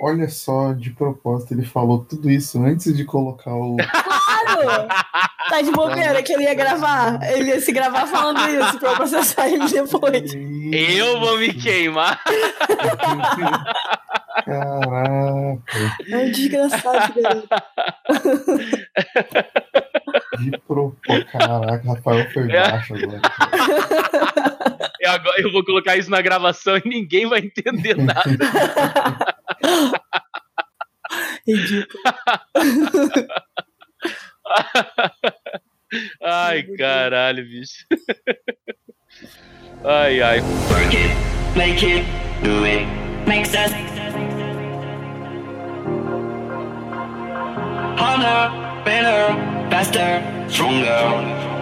Olha só, de propósito, ele falou tudo isso antes de colocar o. Claro! Tá de bobeira que ele ia gravar. Ele ia se gravar falando isso pra eu processar ele depois. Eu vou me queimar. Caraca. É um desgraçado, garoto. De propósito. Caraca, Rafael foi baixo agora. Eu, agora, eu vou colocar isso na gravação e ninguém vai entender nada. Ridículo. Ai, caralho, bicho. Ai, ai. Work it, make it, do it, makes us harder, better, faster, stronger.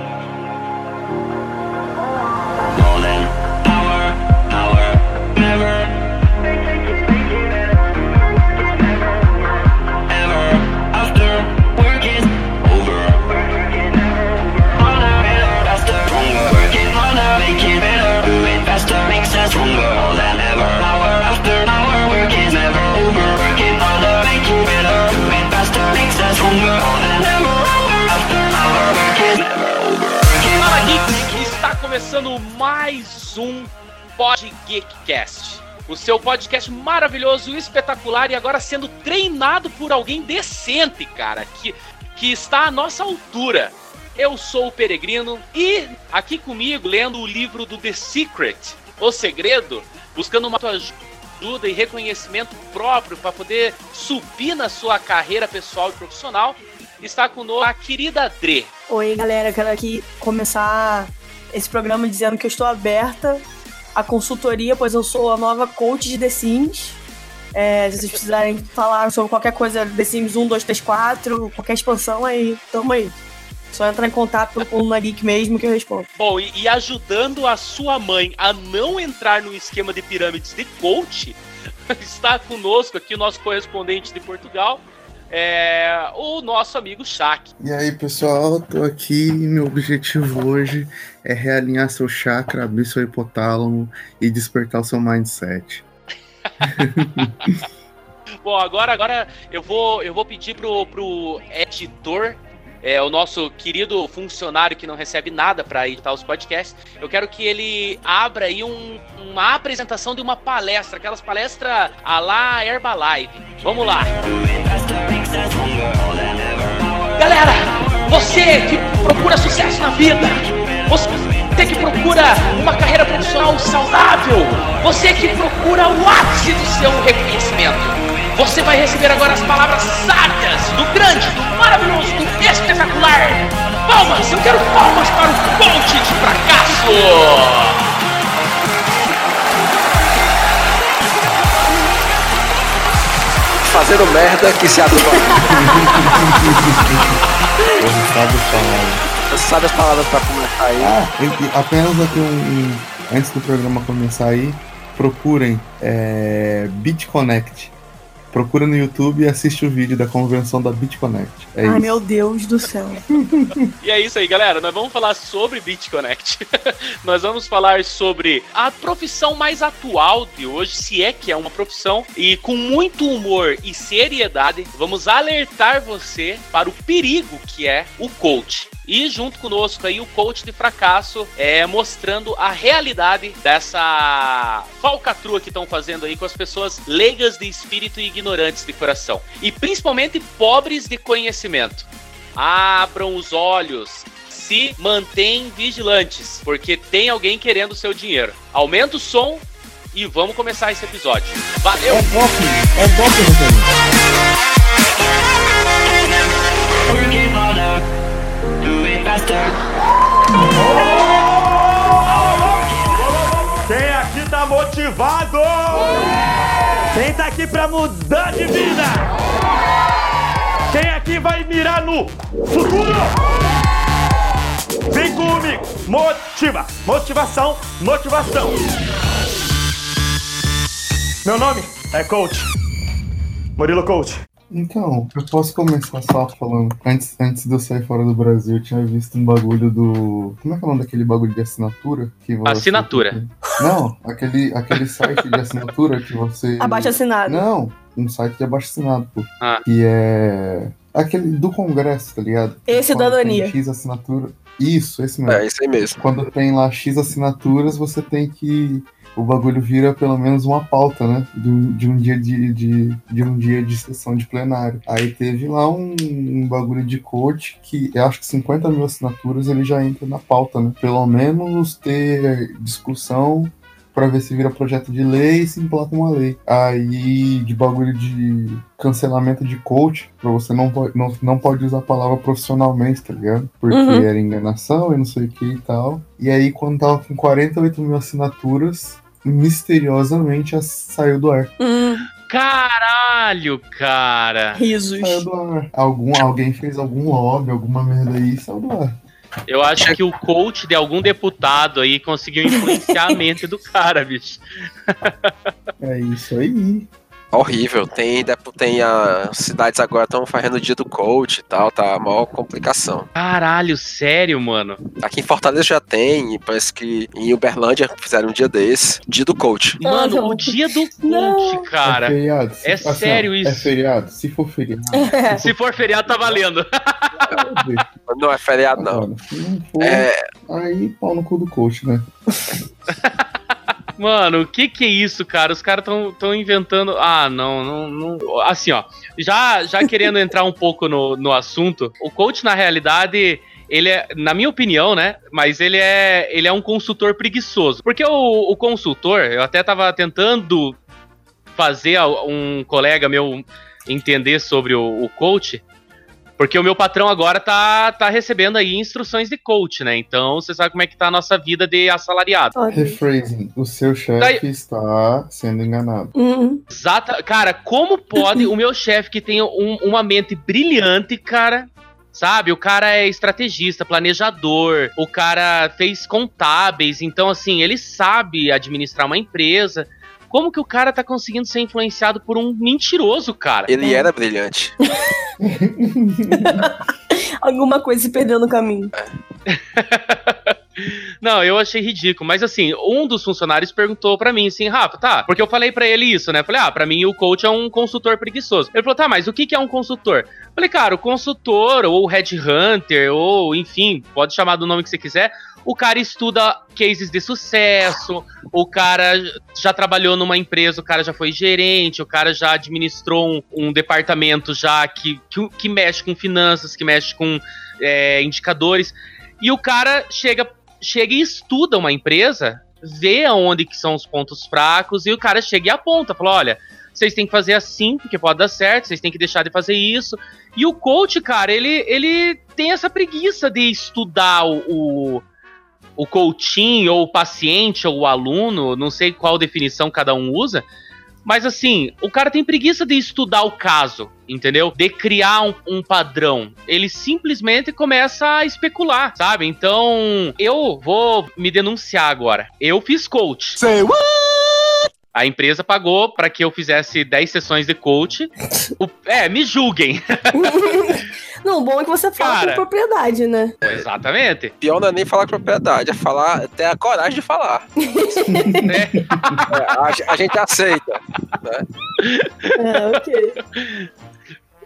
Começando mais um Pod Geekcast. O seu podcast maravilhoso, espetacular e agora sendo treinado por alguém decente, cara, que, que está à nossa altura. Eu sou o Peregrino e aqui comigo, lendo o livro do The Secret, O Segredo, buscando uma ajuda e reconhecimento próprio para poder subir na sua carreira pessoal e profissional, está conosco a querida Dre. Oi, galera. Quero aqui começar esse programa dizendo que eu estou aberta à consultoria, pois eu sou a nova coach de The Sims. É, se vocês precisarem falar sobre qualquer coisa The Sims 1, 2, 3, 4, qualquer expansão, aí, tamo aí. Só entrar em contato pelo Coluna Geek mesmo que eu respondo. Bom, e, e ajudando a sua mãe a não entrar no esquema de pirâmides de coach, está conosco aqui o nosso correspondente de Portugal, é, o nosso amigo Shaq. E aí, pessoal, tô aqui e meu objetivo hoje é realinhar seu chakra, abrir seu hipotálamo e despertar o seu mindset. Bom, agora, agora eu vou, eu vou pedir pro, pro editor, é, o nosso querido funcionário que não recebe nada para editar os podcasts, eu quero que ele abra aí um- uma apresentação de uma palestra, aquelas palestras a la Herbalife. Vamos lá. Galera, você que procura sucesso na vida, você que procura uma carreira profissional saudável, você que procura o ápice do seu reconhecimento, você vai receber agora as palavras sábias do grande, do maravilhoso, do espetacular. Palmas, eu quero palmas para o coach de fracasso. fazendo merda que se aduba. Você sabe falar. Sabe as palavras pra começar aí? Ah, apenas aqui um, um- Antes do programa começar aí, procurem é, BitConnect. Procura no YouTube e assiste o vídeo da convenção da BitConnect. É Ai, isso. meu Deus do céu. E é isso aí, galera. Nós vamos falar sobre BitConnect. Nós vamos falar sobre a profissão mais atual de hoje, se é que é uma profissão, e com muito humor e seriedade, vamos alertar você para o perigo que é o coach. E junto conosco aí o coach de fracasso é mostrando a realidade dessa falcatrua que estão fazendo aí com as pessoas leigas de espírito e ignorantes de coração. E principalmente pobres de conhecimento abram os olhos, se mantêm vigilantes, porque tem alguém querendo o seu dinheiro. Aumenta o som e vamos começar esse episódio. Valeu! É pop, é pop, Rogério. Faster. Quem aqui tá motivado? Quem tá aqui pra mudar de vida? Quem aqui vai mirar no futuro? Vem comigo! Motiva! Motivação, motivação! Meu nome é Coach. Murilo Coach. Então, eu posso começar só falando. Antes, antes de eu sair fora do Brasil, eu tinha visto um bagulho do. Como é que é o nome daquele bagulho de assinatura? Que você- Assinatura. Não, aquele, aquele site de assinatura que você. Abaixo assinado. Não, um site de abaixo assinado, pô. Ah. Que é. Aquele do Congresso, tá ligado? Esse Quando Cidadania. X assinatura. Isso, esse mesmo. É, aí mesmo. Quando tem lá X assinaturas, você tem que. O bagulho vira pelo menos uma pauta, né? De um, de um dia de, de, de um dia de sessão de plenário. Aí teve lá um, um bagulho de coach que eu acho que 50 mil assinaturas ele já entra na pauta, né? Pelo menos ter discussão pra ver se vira projeto de lei e se implanta uma lei. Aí de bagulho de cancelamento de coach, pra você não pode, não, não pode usar a palavra profissionalmente, tá ligado? Porque Uhum. era enganação e não sei o que e tal. E aí quando tava com 48 mil assinaturas, misteriosamente saiu do ar. Hum, Caralho, cara. risos. Saiu do ar. Algum, alguém fez algum lobby, alguma merda aí e saiu do ar. Eu acho que o coach de algum deputado aí conseguiu influenciar a mente do cara, bicho. É isso aí. Horrível. Tem, tem a cidades agora estão fazendo o dia do coach e tal, tá a maior complicação. Caralho, sério, mano. Aqui em Fortaleza já tem, e parece que em Uberlândia fizeram um dia desse, dia do coach. Mano, não. o dia do coach, Não. cara. é feriado. Se- é sério ó, isso. É feriado. Se for feriado. É. Se for feriado, tá valendo. Não é feriado, não. Não for, É, aí pau no cu do coach, né? Mano, o que que é isso, cara? Os caras tão, tão inventando. Ah, não, não, não. Assim, ó. Já, já querendo entrar um pouco no, no assunto, o coach, na realidade. Ele é, na minha opinião, né? Mas ele é, ele é um consultor preguiçoso. Porque o, o consultor, eu até tava tentando fazer um colega meu entender sobre o, o coach. Porque o meu patrão agora tá, tá recebendo aí instruções de coach, né? Então você sabe como é que tá a nossa vida de assalariado. Rephrasing. O seu chefe Daí- está sendo enganado. Hum, Exata. Cara, como pode o meu chefe que tem um- uma mente brilhante, cara. Sabe, o cara é estrategista, planejador, o cara fez contábeis, então assim, ele sabe administrar uma empresa. Como que o cara tá conseguindo ser influenciado por um mentiroso, cara? ele era brilhante. alguma coisa se perdeu no caminho. Não, eu achei ridículo. Mas assim, um dos funcionários perguntou pra mim assim, Rafa, tá? Porque eu falei pra ele isso, né? Falei, ah, pra mim o coach é um consultor preguiçoso. Ele falou, tá, mas o que que é um consultor? Falei, cara, o consultor, ou headhunter, ou enfim, pode chamar do nome que você quiser. O cara estuda cases de sucesso, o cara já trabalhou numa empresa, o cara já foi gerente, o cara já administrou um, um departamento já que, que, que mexe com finanças, que mexe com é, indicadores. E o cara chega, chega e estuda uma empresa, vê aonde que são os pontos fracos, e o cara chega e aponta, fala, olha, vocês têm que fazer assim, porque pode dar certo, vocês têm que deixar de fazer isso. E o coach, cara, ele, ele tem essa preguiça de estudar o, o, o coaching, ou o paciente, ou o aluno, não sei qual definição cada um usa, mas assim, o cara tem preguiça de estudar o caso, entendeu? De criar um, um padrão. Ele simplesmente começa a especular, sabe? Então, eu vou me denunciar agora. Eu fiz coach. A empresa pagou para que eu fizesse 10 sessões de coach. O- é, me julguem. Não, o bom é que você fala Cara. com propriedade, né? Exatamente. Pior não é nem falar com propriedade, é falar, ter a coragem de falar. né? É, a, a gente aceita. É, ok.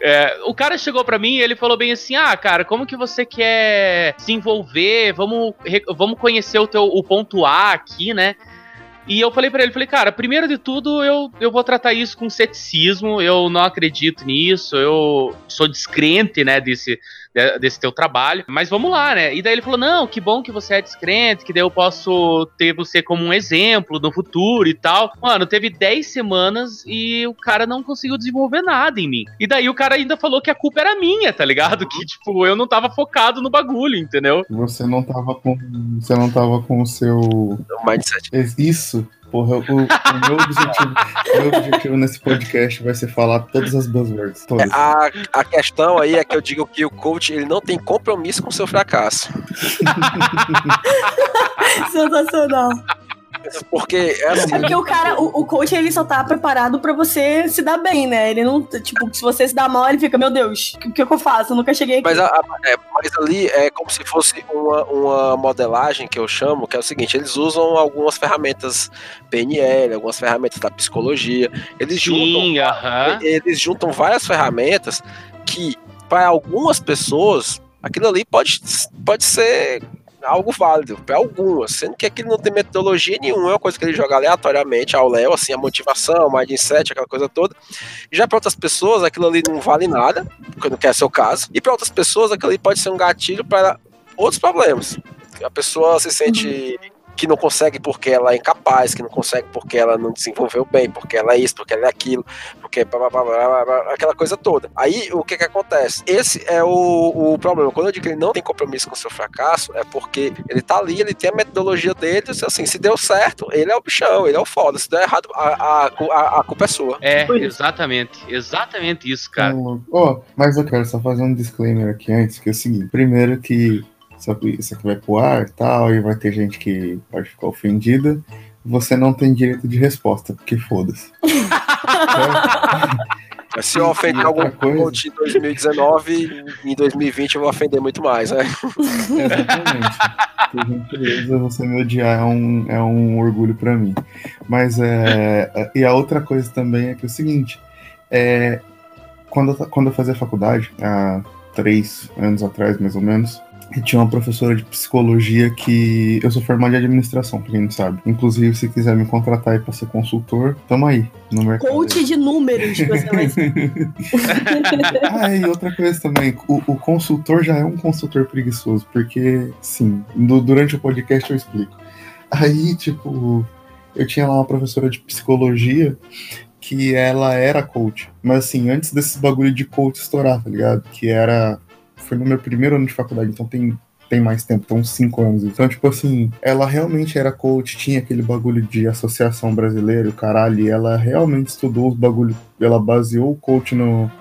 É, o cara chegou pra mim e ele falou bem assim: Ah, cara, como que você quer se envolver? Vamos, vamos conhecer o teu o ponto A aqui, né? E eu falei pra ele, falei, cara, primeiro de tudo, eu, eu vou tratar isso com ceticismo, eu não acredito nisso, eu sou descrente, né, desse, de- desse teu trabalho, mas vamos lá, né? E daí ele falou, não, que bom que você é descrente, que daí eu posso ter você como um exemplo no futuro e tal. Mano, teve 10 semanas e o cara não conseguiu desenvolver nada em mim. E daí o cara ainda falou que a culpa era minha, tá ligado? Que, tipo, eu não tava focado no bagulho, entendeu? Você não tava com. Você não tava com o seu. O mindset. Isso. Porra, o, o meu, objetivo, meu objetivo nesse podcast vai ser falar todas as buzzwords. Todas. A, a questão aí é que eu digo que o coach ele não tem compromisso com o seu fracasso. Sensacional. Porque é assim, É porque o cara, o, o coach, ele só tá preparado pra você se dar bem, né? Ele não, tipo, se você se dá mal, ele fica, meu Deus, o que, que eu faço? Eu nunca cheguei aqui. Mas, a- a- é, mas ali é como se fosse uma, uma modelagem que eu chamo, que é o seguinte, eles usam algumas ferramentas PNL, algumas ferramentas da psicologia, eles juntam Sim, eles juntam várias ferramentas que, para algumas pessoas, aquilo ali pode, pode ser algo válido, para algumas, sendo que aquilo não tem metodologia nenhuma, é uma coisa que ele joga aleatoriamente ao Léo, assim, a motivação, o mindset, aquela coisa toda. Já para outras pessoas, aquilo ali não vale nada, porque não quer ser o caso, e para outras pessoas, aquilo ali pode ser um gatilho para outros problemas. A pessoa se sente que não consegue porque ela é incapaz, que não consegue porque ela não desenvolveu bem, porque ela é isso, porque ela é aquilo, porque blá, blá, blá, blá, blá, blá, aquela coisa toda. Aí o que que acontece? Esse é o, o problema. Quando eu digo que ele não tem compromisso com o seu fracasso, é porque ele tá ali, ele tem a metodologia dele, e, assim, se deu certo, ele é o bichão, ele é o foda. Se der errado, a, a, a, a culpa é sua. É, isso. exatamente. Exatamente isso, cara. Ó, mas eu quero só fazer um disclaimer aqui antes, que é o seguinte. Primeiro que isso aqui, isso aqui vai pro ar e tal, e vai ter gente que pode ficar ofendida. Você não tem direito de resposta, porque foda-se. Se eu ofender algum coisa- coach em 2019, em 2020 eu vou ofender muito mais, né? Exatamente. Por gentileza, você me odiar é um, é um orgulho pra mim. Mas é. é- E a outra coisa também é que é o seguinte: é, quando, eu, quando eu fazia faculdade, há três anos atrás, mais ou menos, eu tinha uma professora de psicologia que. Eu sou formado em administração, pra quem não sabe. Inclusive, se quiser me contratar aí pra ser consultor, tamo aí, no mercado. Coach de números que você vai ser. Ah, e outra coisa também, o, o consultor já é um consultor preguiçoso, porque, sim, du- durante o podcast eu explico. Aí, tipo, eu tinha lá uma professora de psicologia que ela era coach, mas assim, antes desses bagulho de coach estourar, tá ligado? Que era. Foi no meu primeiro ano de faculdade, então tem. Tem mais tempo, tem uns 5 anos. Então, tipo assim, ela realmente era coach, tinha aquele bagulho de associação brasileira, o caralho, e ela realmente estudou os bagulhos, ela baseou o coach no,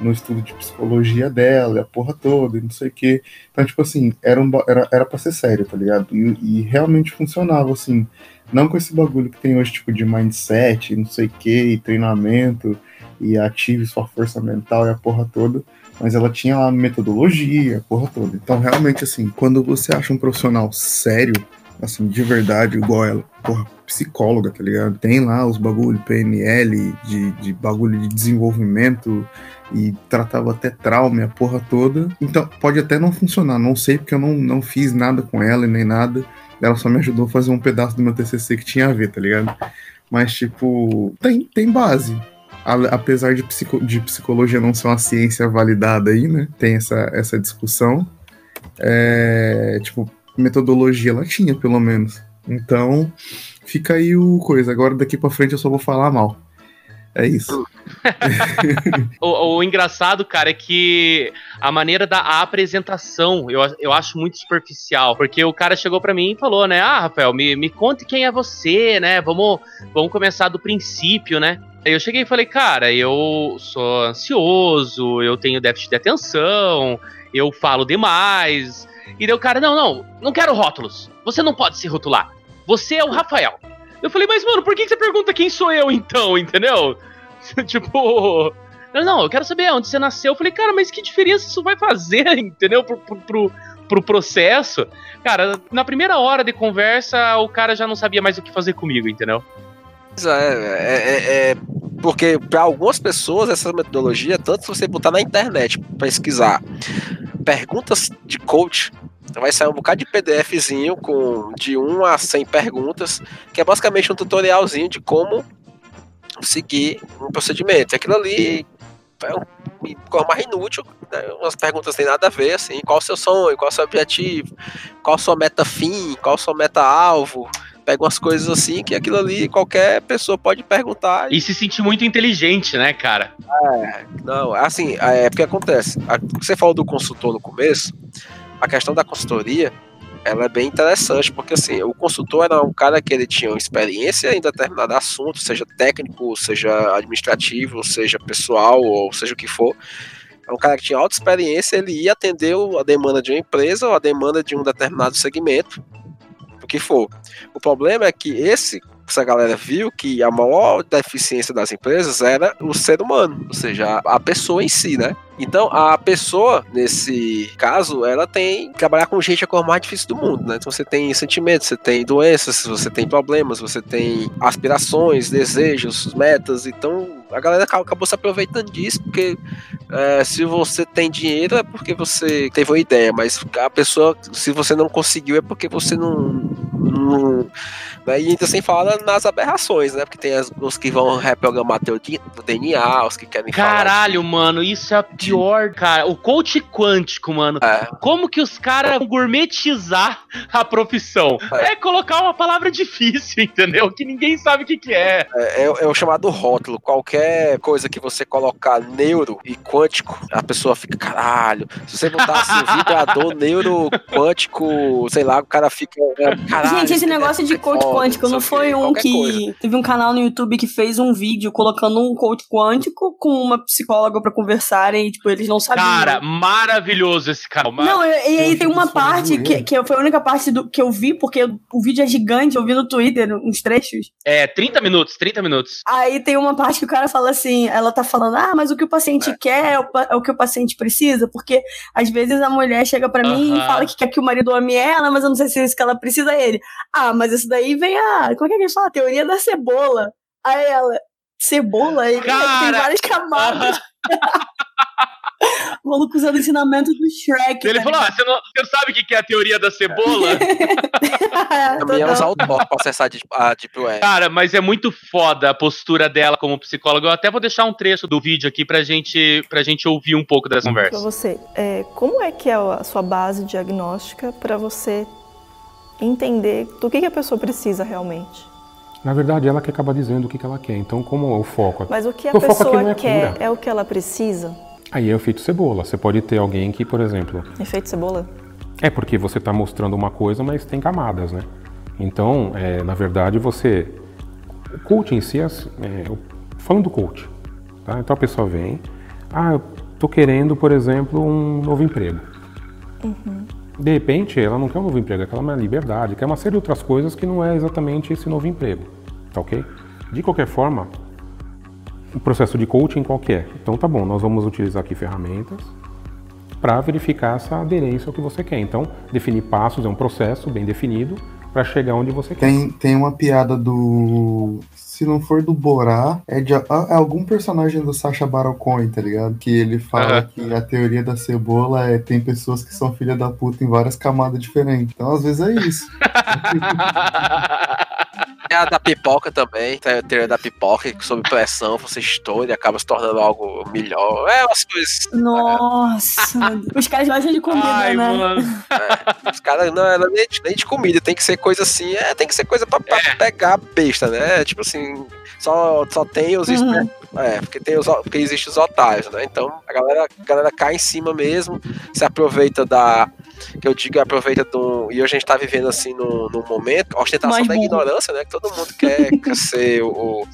no estudo de psicologia dela, a porra toda, e não sei o quê. Então, tipo assim, era, um, era, era pra ser sério, tá ligado? E, e realmente funcionava, assim. Não com esse bagulho que tem hoje, tipo, de mindset, não sei o quê, e treinamento, e ative sua força mental e a porra toda. Mas ela tinha lá metodologia, a porra toda. Então, realmente, assim, quando você acha um profissional sério, assim, de verdade, igual ela, porra, psicóloga, tá ligado? Tem lá os bagulho PNL, de, de bagulho de desenvolvimento, e tratava até trauma a porra toda. Então, pode até não funcionar, não sei porque eu não, não fiz nada com ela e nem nada. Ela só me ajudou a fazer um pedaço do meu TCC que tinha a ver, tá ligado? Mas, tipo, tem, tem base. A- Apesar de, psico- de psicologia não ser uma ciência validada aí, né? Tem essa, essa discussão. É, tipo, metodologia ela tinha, pelo menos. Então, fica aí o coisa. Agora daqui pra frente eu só vou falar mal. É isso. O, o engraçado, cara, é que a maneira da apresentação eu, eu acho muito superficial. Porque o cara chegou pra mim e falou, né? Ah, Rafael, me, me conte quem é você, né? Vamos, vamos começar do princípio, né? Eu cheguei e falei, cara, eu sou ansioso, eu tenho déficit de atenção, eu falo demais. E o cara, não, não, não quero rótulos. Você não pode se rotular. Você é o Rafael. Eu falei, mas mano, por que você pergunta quem sou eu então, entendeu? tipo. Não, não, eu quero saber onde você nasceu. Eu falei, cara, mas que diferença isso vai fazer, entendeu? Pro, pro, pro, pro processo. Cara, na primeira hora de conversa, o cara já não sabia mais o que fazer comigo, entendeu? É, é, é- é- porque para algumas pessoas essa metodologia, tanto se você botar na internet, pesquisar perguntas de coach, vai sair um bocado de PDFzinho com de 1 a 100 perguntas, que é basicamente um tutorialzinho de como seguir um procedimento. Aquilo ali é um coisa mais inútil, né? umas perguntas sem nada a ver, assim, qual o seu sonho, qual o seu objetivo, qual a sua meta fim, qual a sua meta alvo, pega umas coisas assim que aquilo ali qualquer pessoa pode perguntar. E se sentir muito inteligente, né, cara? Não, assim, é porque acontece. A- Você falou do consultor no começo, a questão da consultoria, ela é bem interessante, porque assim, o consultor era um cara que ele tinha experiência em determinado assunto, seja técnico, seja administrativo, seja pessoal, ou seja o que for. É um cara que tinha alta experiência, ele ia atender a demanda de uma empresa ou a demanda de um determinado segmento. Que for. O problema é que esse essa galera viu que a maior deficiência das empresas era o ser humano, ou seja, a pessoa em si, né? Então, a pessoa, nesse caso, ela tem que trabalhar com gente é a coisa mais difícil do mundo, né? Então, você tem sentimentos, você tem doenças, você tem problemas, você tem aspirações, desejos, metas. Então, a galera acabou se aproveitando disso, porque é, se você tem dinheiro é porque você teve uma ideia, mas a pessoa, se você não conseguiu, é porque você não. não né? E ainda sem falar nas aberrações, né? Porque tem as, os que vão reprogramar teu DNA, os que querem Caralho, falar mano, isso é a pior, cara. O coach quântico, mano. É. Como que os caras vão gourmetizar a profissão? É. é. colocar uma palavra difícil, entendeu? Que ninguém sabe o que, que é. É, é, é o chamado rótulo. Qualquer coisa que você colocar neuro e quântico, a pessoa fica, caralho. Se você botar assim, vibrador neuro quântico, sei lá, o cara fica. É, caralho, Gente, esse negócio de coach quântico não foi um que. Coisa. Teve um canal no YouTube que fez um vídeo colocando um coach quântico com uma psicóloga para conversarem e, tipo, eles não sabiam. Cara, maravilhoso esse canal. Não, e, aí tem uma parte que, que foi a única parte do, que eu vi, porque o vídeo é gigante, eu vi no Twitter uns trechos. É, 30 minutos, 30 minutos. Aí tem uma parte que o cara fala assim, ela tá falando, ah, mas o que o paciente é. quer é o, é o, que o paciente precisa, porque às vezes a mulher chega para uh -huh. mim e fala que quer que o marido ame ela, mas eu não sei se é isso que ela precisa ele. Ah, mas isso daí vem a. Como é que a gente fala? A teoria da cebola. Aí ela. Cebola? Aí Cara, tem várias camadas. O maluco usando o ensinamento do Shrek. Ele tá falou: ah, você, não, você não sabe o que é a teoria da cebola? Também é usar o Tor pra acessar a Deep Web. Cara, mas é muito foda a postura dela como psicóloga. Eu até vou deixar um trecho do vídeo aqui pra gente, pra gente ouvir um pouco dessa conversa. Pra você, é, como é que é a sua base diagnóstica para você entender do que, que a pessoa precisa realmente. Na verdade, ela que acaba dizendo o que, que ela quer. Então, como é o foco? Mas o que a o pessoa é quer é o que ela precisa? Aí é o efeito cebola. Você pode ter alguém que, por exemplo. Efeito cebola? É porque você está mostrando uma coisa, mas tem camadas, né? Então, é, na verdade, você. O coach em si, é, é falando do coach, tá? Então a pessoa vem, ah, eu tô querendo, por exemplo, um novo emprego. Uhum. De repente, ela não quer um novo emprego, ela quer uma liberdade, quer uma série de outras coisas que não é exatamente esse novo emprego, tá ok? De qualquer forma, o processo de coaching qualquer. Então tá bom, nós vamos utilizar aqui ferramentas para verificar essa aderência ao que você quer. Então, definir passos é um processo bem definido para chegar onde você tem, quer. Tem uma piada do se não for do Borá, é de é algum personagem do Sacha Baron Cohen, tá ligado? Que ele fala uhum. que a teoria da cebola é tem pessoas que são filha da puta em várias camadas diferentes. Então, às vezes é isso. É a da pipoca também, tem a teoria da pipoca, que sob pressão você estoura e acaba se tornando algo melhor. É umas coisas. Nossa, os caras gostam de comida, Ai, né? Mano. É, os caras, não, ela nem, nem de comida, tem que ser coisa assim, é, tem que ser coisa pra, pra é. pegar besta, né? Tipo assim, só, só tem os uhum. É, porque, tem os, porque existem os otários, né? Então a galera, a galera cai em cima mesmo, se aproveita da. Que eu digo, aproveita do. E hoje a gente tá vivendo assim num, num momento, ostentação Mais da bom. ignorância, né? Que todo mundo quer ser o,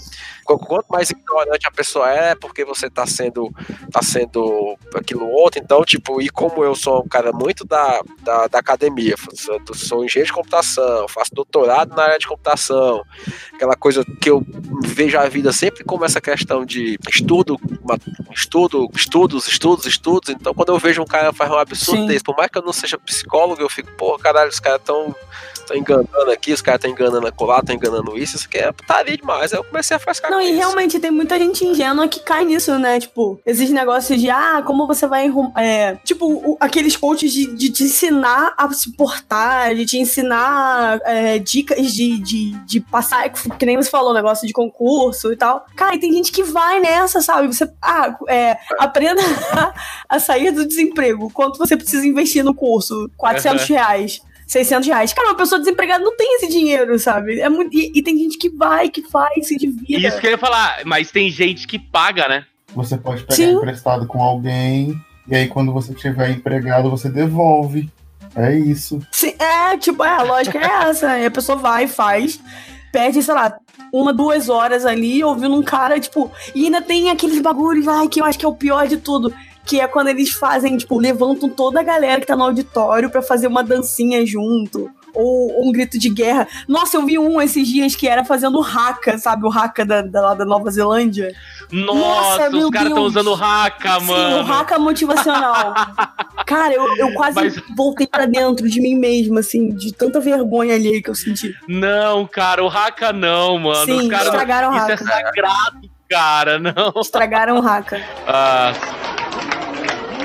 quanto mais ignorante a pessoa é, porque você tá sendo, tá sendo aquilo outro, então, tipo, e como eu sou um cara muito da, da, da academia, sou, sou engenheiro de computação, faço doutorado na área de computação, aquela coisa que eu vejo a vida sempre como essa questão de estudo, estudo, estudos, estudos, estudos, então quando eu vejo um cara faz um absurdo Sim. desse, por mais que eu não seja psicólogo, eu fico, pô, caralho, os caras tão estão enganando aqui, os caras estão enganando acolá, estão enganando isso, isso aqui é putaria demais. Aí eu comecei a frescar Não, e isso. realmente tem muita gente ingênua que cai nisso, né? Tipo, esses negócios de, ah, como você vai. É, tipo, o, aqueles coaches de, de te ensinar a se portar, de te ensinar é, dicas de, de, de passar, que nem você falou, negócio de concurso e tal. Cara, e tem gente que vai nessa, sabe? Você, ah, é, aprenda a sair do desemprego. Quanto você precisa investir no curso? 400 uhum. reais. 600 reais. Cara, uma pessoa desempregada não tem esse dinheiro, sabe? É muito, e, e tem gente que vai, que faz, se divida. Isso que eu ia falar, mas tem gente que paga, né? Você pode pegar Sim. emprestado com alguém, e aí quando você tiver empregado, você devolve. É isso. Sim, é, tipo, é, a lógica é essa. Aí a pessoa vai, faz, perde, sei lá, uma, duas horas ali ouvindo um cara, tipo, e ainda tem aqueles bagulhos, ai, que eu acho que é o pior de tudo que é quando eles fazem, tipo, levantam toda a galera que tá no auditório para fazer uma dancinha junto. ou, ou um grito de guerra. Nossa, eu vi um esses dias que era fazendo haka, sabe? O haka da, da, lá da Nova Zelândia. Nossa, Nossa, os caras estão usando haka, Sim, mano. o haka motivacional. Cara, eu, eu quase Mas- voltei pra dentro de mim mesma, assim, de tanta vergonha ali que eu senti. Não, cara, o haka não, mano. Sim, os caras não- estragaram o Isso é haka. sagrado, cara, não. Estragaram o haka. Ah,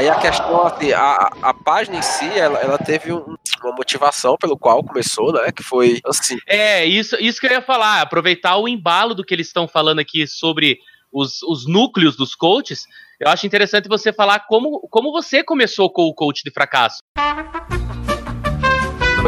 Aí a questão, assim, a, a página em si, ela, ela teve um- uma motivação pelo qual começou, né? Que foi assim. É, isso, isso que eu ia falar, aproveitar o embalo do que eles estão falando aqui sobre os, os núcleos dos coaches. Eu acho interessante você falar como, como você começou com o coach de fracasso.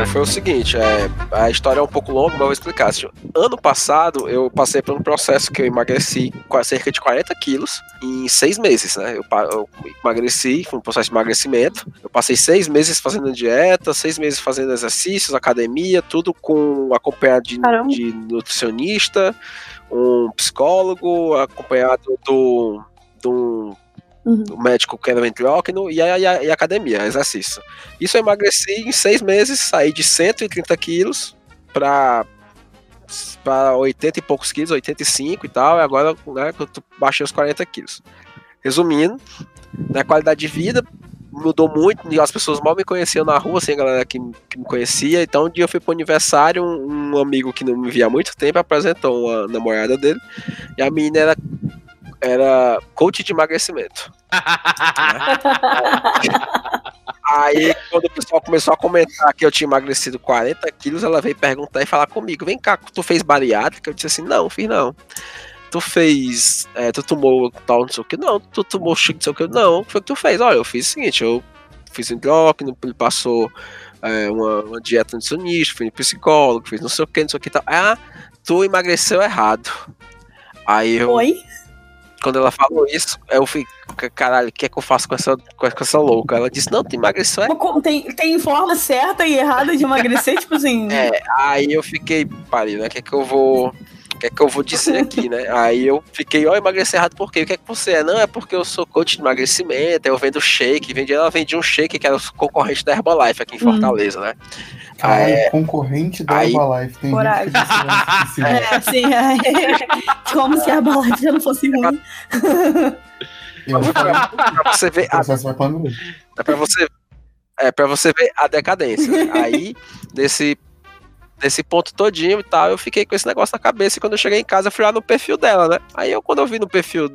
Foi o seguinte, é, a história é um pouco longa, mas eu vou explicar. Assim, ano passado, eu passei por um processo que eu emagreci cerca de 40 quilos em seis meses, né? Eu, eu emagreci, foi um processo de emagrecimento. Eu passei seis meses fazendo dieta, seis meses fazendo exercícios, academia, tudo com acompanhado de, de nutricionista, um psicólogo, acompanhado do, do Uhum. o médico que era e a, e, a, a academia, exercício. Isso eu emagreci em seis meses, saí de 130 quilos para para 80 e poucos quilos, 85 e tal, e agora né, eu baixei os 40 quilos. Resumindo, na qualidade de vida mudou muito, as pessoas mal me conheciam na rua, assim, a galera que, que me conhecia, então um dia eu fui pro aniversário, um, um amigo que não me via há muito tempo apresentou uma namorada dele, e a menina era, era coach de emagrecimento. Aí, quando o pessoal começou a comentar que eu tinha emagrecido 40 quilos, ela veio perguntar e falar comigo: vem cá, tu fez bariátrica? Eu disse assim: não, fiz não. Tu fez. é, tu tomou tal, não sei o que? Não. Tu tomou chique, não sei o que? Não. Foi o que tu fez. Olha, eu fiz o seguinte: eu fiz endócrino, ele passou é, uma, uma dieta nutricionista, fui psicólogo, fiz não sei o que, não sei o que tal. Ah, tu emagreceu errado. Aí eu Oi? Quando ela falou isso, eu fui, caralho, o que é que eu faço com essa, com essa louca? Ela disse, não, tu emagreceu. é tem, tem forma certa e errada de emagrecer, tipo assim. É, aí eu fiquei, pare, né? O que é que eu vou. O que é que eu vou dizer aqui, né? Aí eu fiquei, ó, emagreci errado por quê? O que é que você é? Não, é porque eu sou coach de emagrecimento, eu vendo shake, vendi, ela vendia um shake que era o concorrente da Herbalife aqui em Hum. Fortaleza, né? Caralho, É. concorrente da Aí- Herbalife. Tem Coragem. gente É, sim, é. Como se a Herbalife já não fosse ruim. e aí, Pra você ver o a. É pra você, é pra você ver a decadência. Aí, nesse, nesse ponto todinho e tal, eu fiquei com esse negócio na cabeça. E quando eu cheguei em casa, eu fui lá no perfil dela, né? Aí eu, quando eu vi no perfil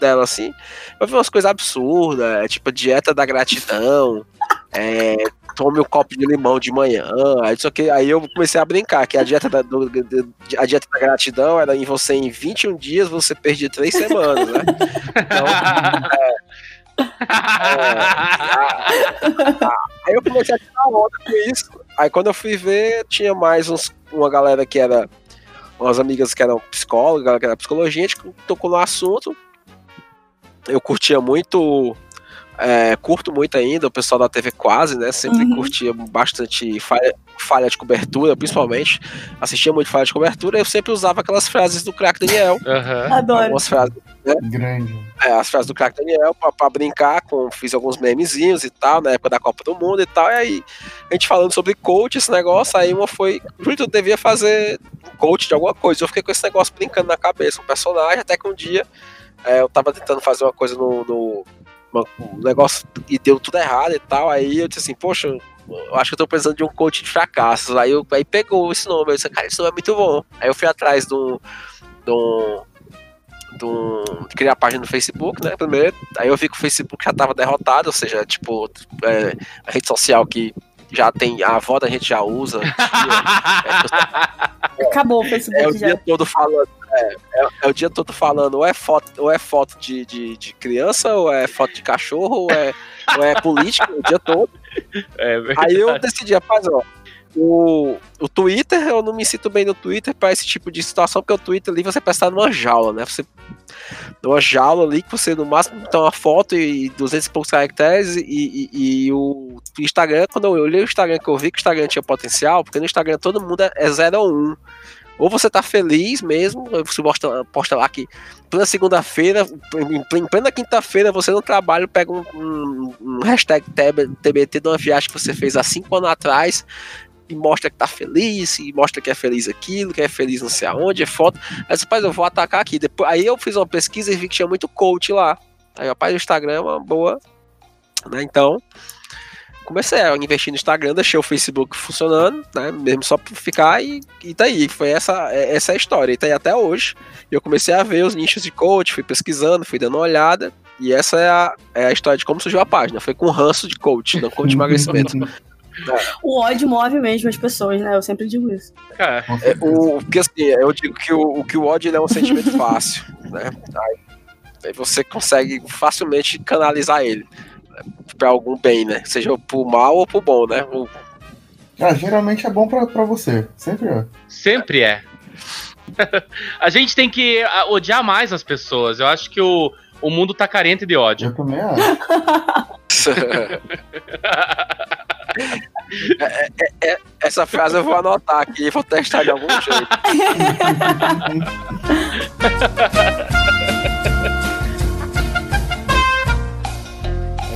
dela assim, eu vi umas coisas absurdas, é, tipo dieta da gratidão, é, tome um copo de limão de manhã. Aí, só que, aí eu comecei a brincar, que a dieta da, do- a dieta da gratidão era em você em 21 dias, você perde 3 semanas, né? Então, Aí eu comecei a tirar onda com isso. Aí quando eu fui ver, tinha mais uns, uma galera que era. Umas amigas que eram psicólogas, que era psicologia, a gente tocou no assunto. Eu curtia muito. É, curto muito ainda, o pessoal da TV quase, né? Sempre Uhum. curtia bastante falha, falha de cobertura, principalmente. Assistia muito falha de cobertura, eu sempre usava aquelas frases do Crack Daniel. Aham. Adoro. Algumas frases Grande. é, as frases do craque Daniel pra, pra brincar, com, fiz alguns memezinhos e tal, na época da Copa do Mundo e tal, e aí a gente falando sobre coach, esse negócio, aí uma foi, Júlio, tu devia fazer um coach de alguma coisa, eu fiquei com esse negócio brincando na cabeça, um personagem, até que um dia é, eu tava tentando fazer uma coisa no, no uma- um negócio e deu tudo errado e tal, aí eu disse assim, poxa, eu acho que eu tô precisando de um coach de fracassos, aí, eu, aí pegou esse nome, eu disse, cara, isso nome é muito bom, aí eu fui atrás de um- de criar a página no Facebook, né? Primeiro, aí eu vi que o Facebook já tava derrotado, ou seja, tipo, é, a rede social que já tem, a avó da gente já usa, tia, Acabou o é, o Facebook dia já. todo falando, É, é o dia todo falando, ou é foto, ou é foto de, de, de criança, ou é foto de cachorro, ou é, ou é política o dia todo. É Aí eu decidi, rapaz, ó. O, o Twitter, eu não me sinto bem no Twitter pra esse tipo de situação, porque o Twitter ali você estar numa jaula, né? Você. Numa jaula ali que você no máximo tem uma foto e 200 e poucos caracteres. E, e- e o Instagram, quando eu olhei o Instagram, que eu vi que o Instagram tinha potencial, porque no Instagram todo mundo é- é 0 ou 1. Ou você tá feliz mesmo, você posta, posta lá que plena segunda-feira, em plena quinta-feira, você no trabalho pega um, um, um hashtag TB TBT de uma viagem que você fez há cinco anos atrás e mostra que tá feliz, e mostra que é feliz aquilo, que é feliz não sei aonde, é foto. Aí você, rapaz, eu vou atacar aqui. Depois, aí eu fiz uma pesquisa e vi que tinha muito coach lá. Aí, rapaz, o Instagram é uma boa. Né? Então, comecei a investir no Instagram, deixei o Facebook funcionando, né? Mesmo só pra ficar e, e tá aí. Foi essa, é- essa é a história. E tá aí até hoje. E eu comecei a ver os nichos de coach, fui pesquisando, fui dando uma olhada. E essa é a, é a história de como surgiu a página. Foi com ranço de coach, não coach de emagrecimento. O ódio move mesmo as pessoas, né? Eu sempre digo isso. É, certeza. o, porque assim, eu digo que o, que o ódio ele é um sentimento fácil, né? Aí, aí você consegue facilmente canalizar ele para algum bem, né? Seja pro mal ou pro bom, né? O- Ah, geralmente é bom pra, pra você. Sempre é. sempre é. a gente tem que ah, odiar mais as pessoas. Eu acho que o, o mundo tá carente de ódio. Eu também acho. É, é, é, essa frase eu vou anotar aqui e vou testar de algum jeito.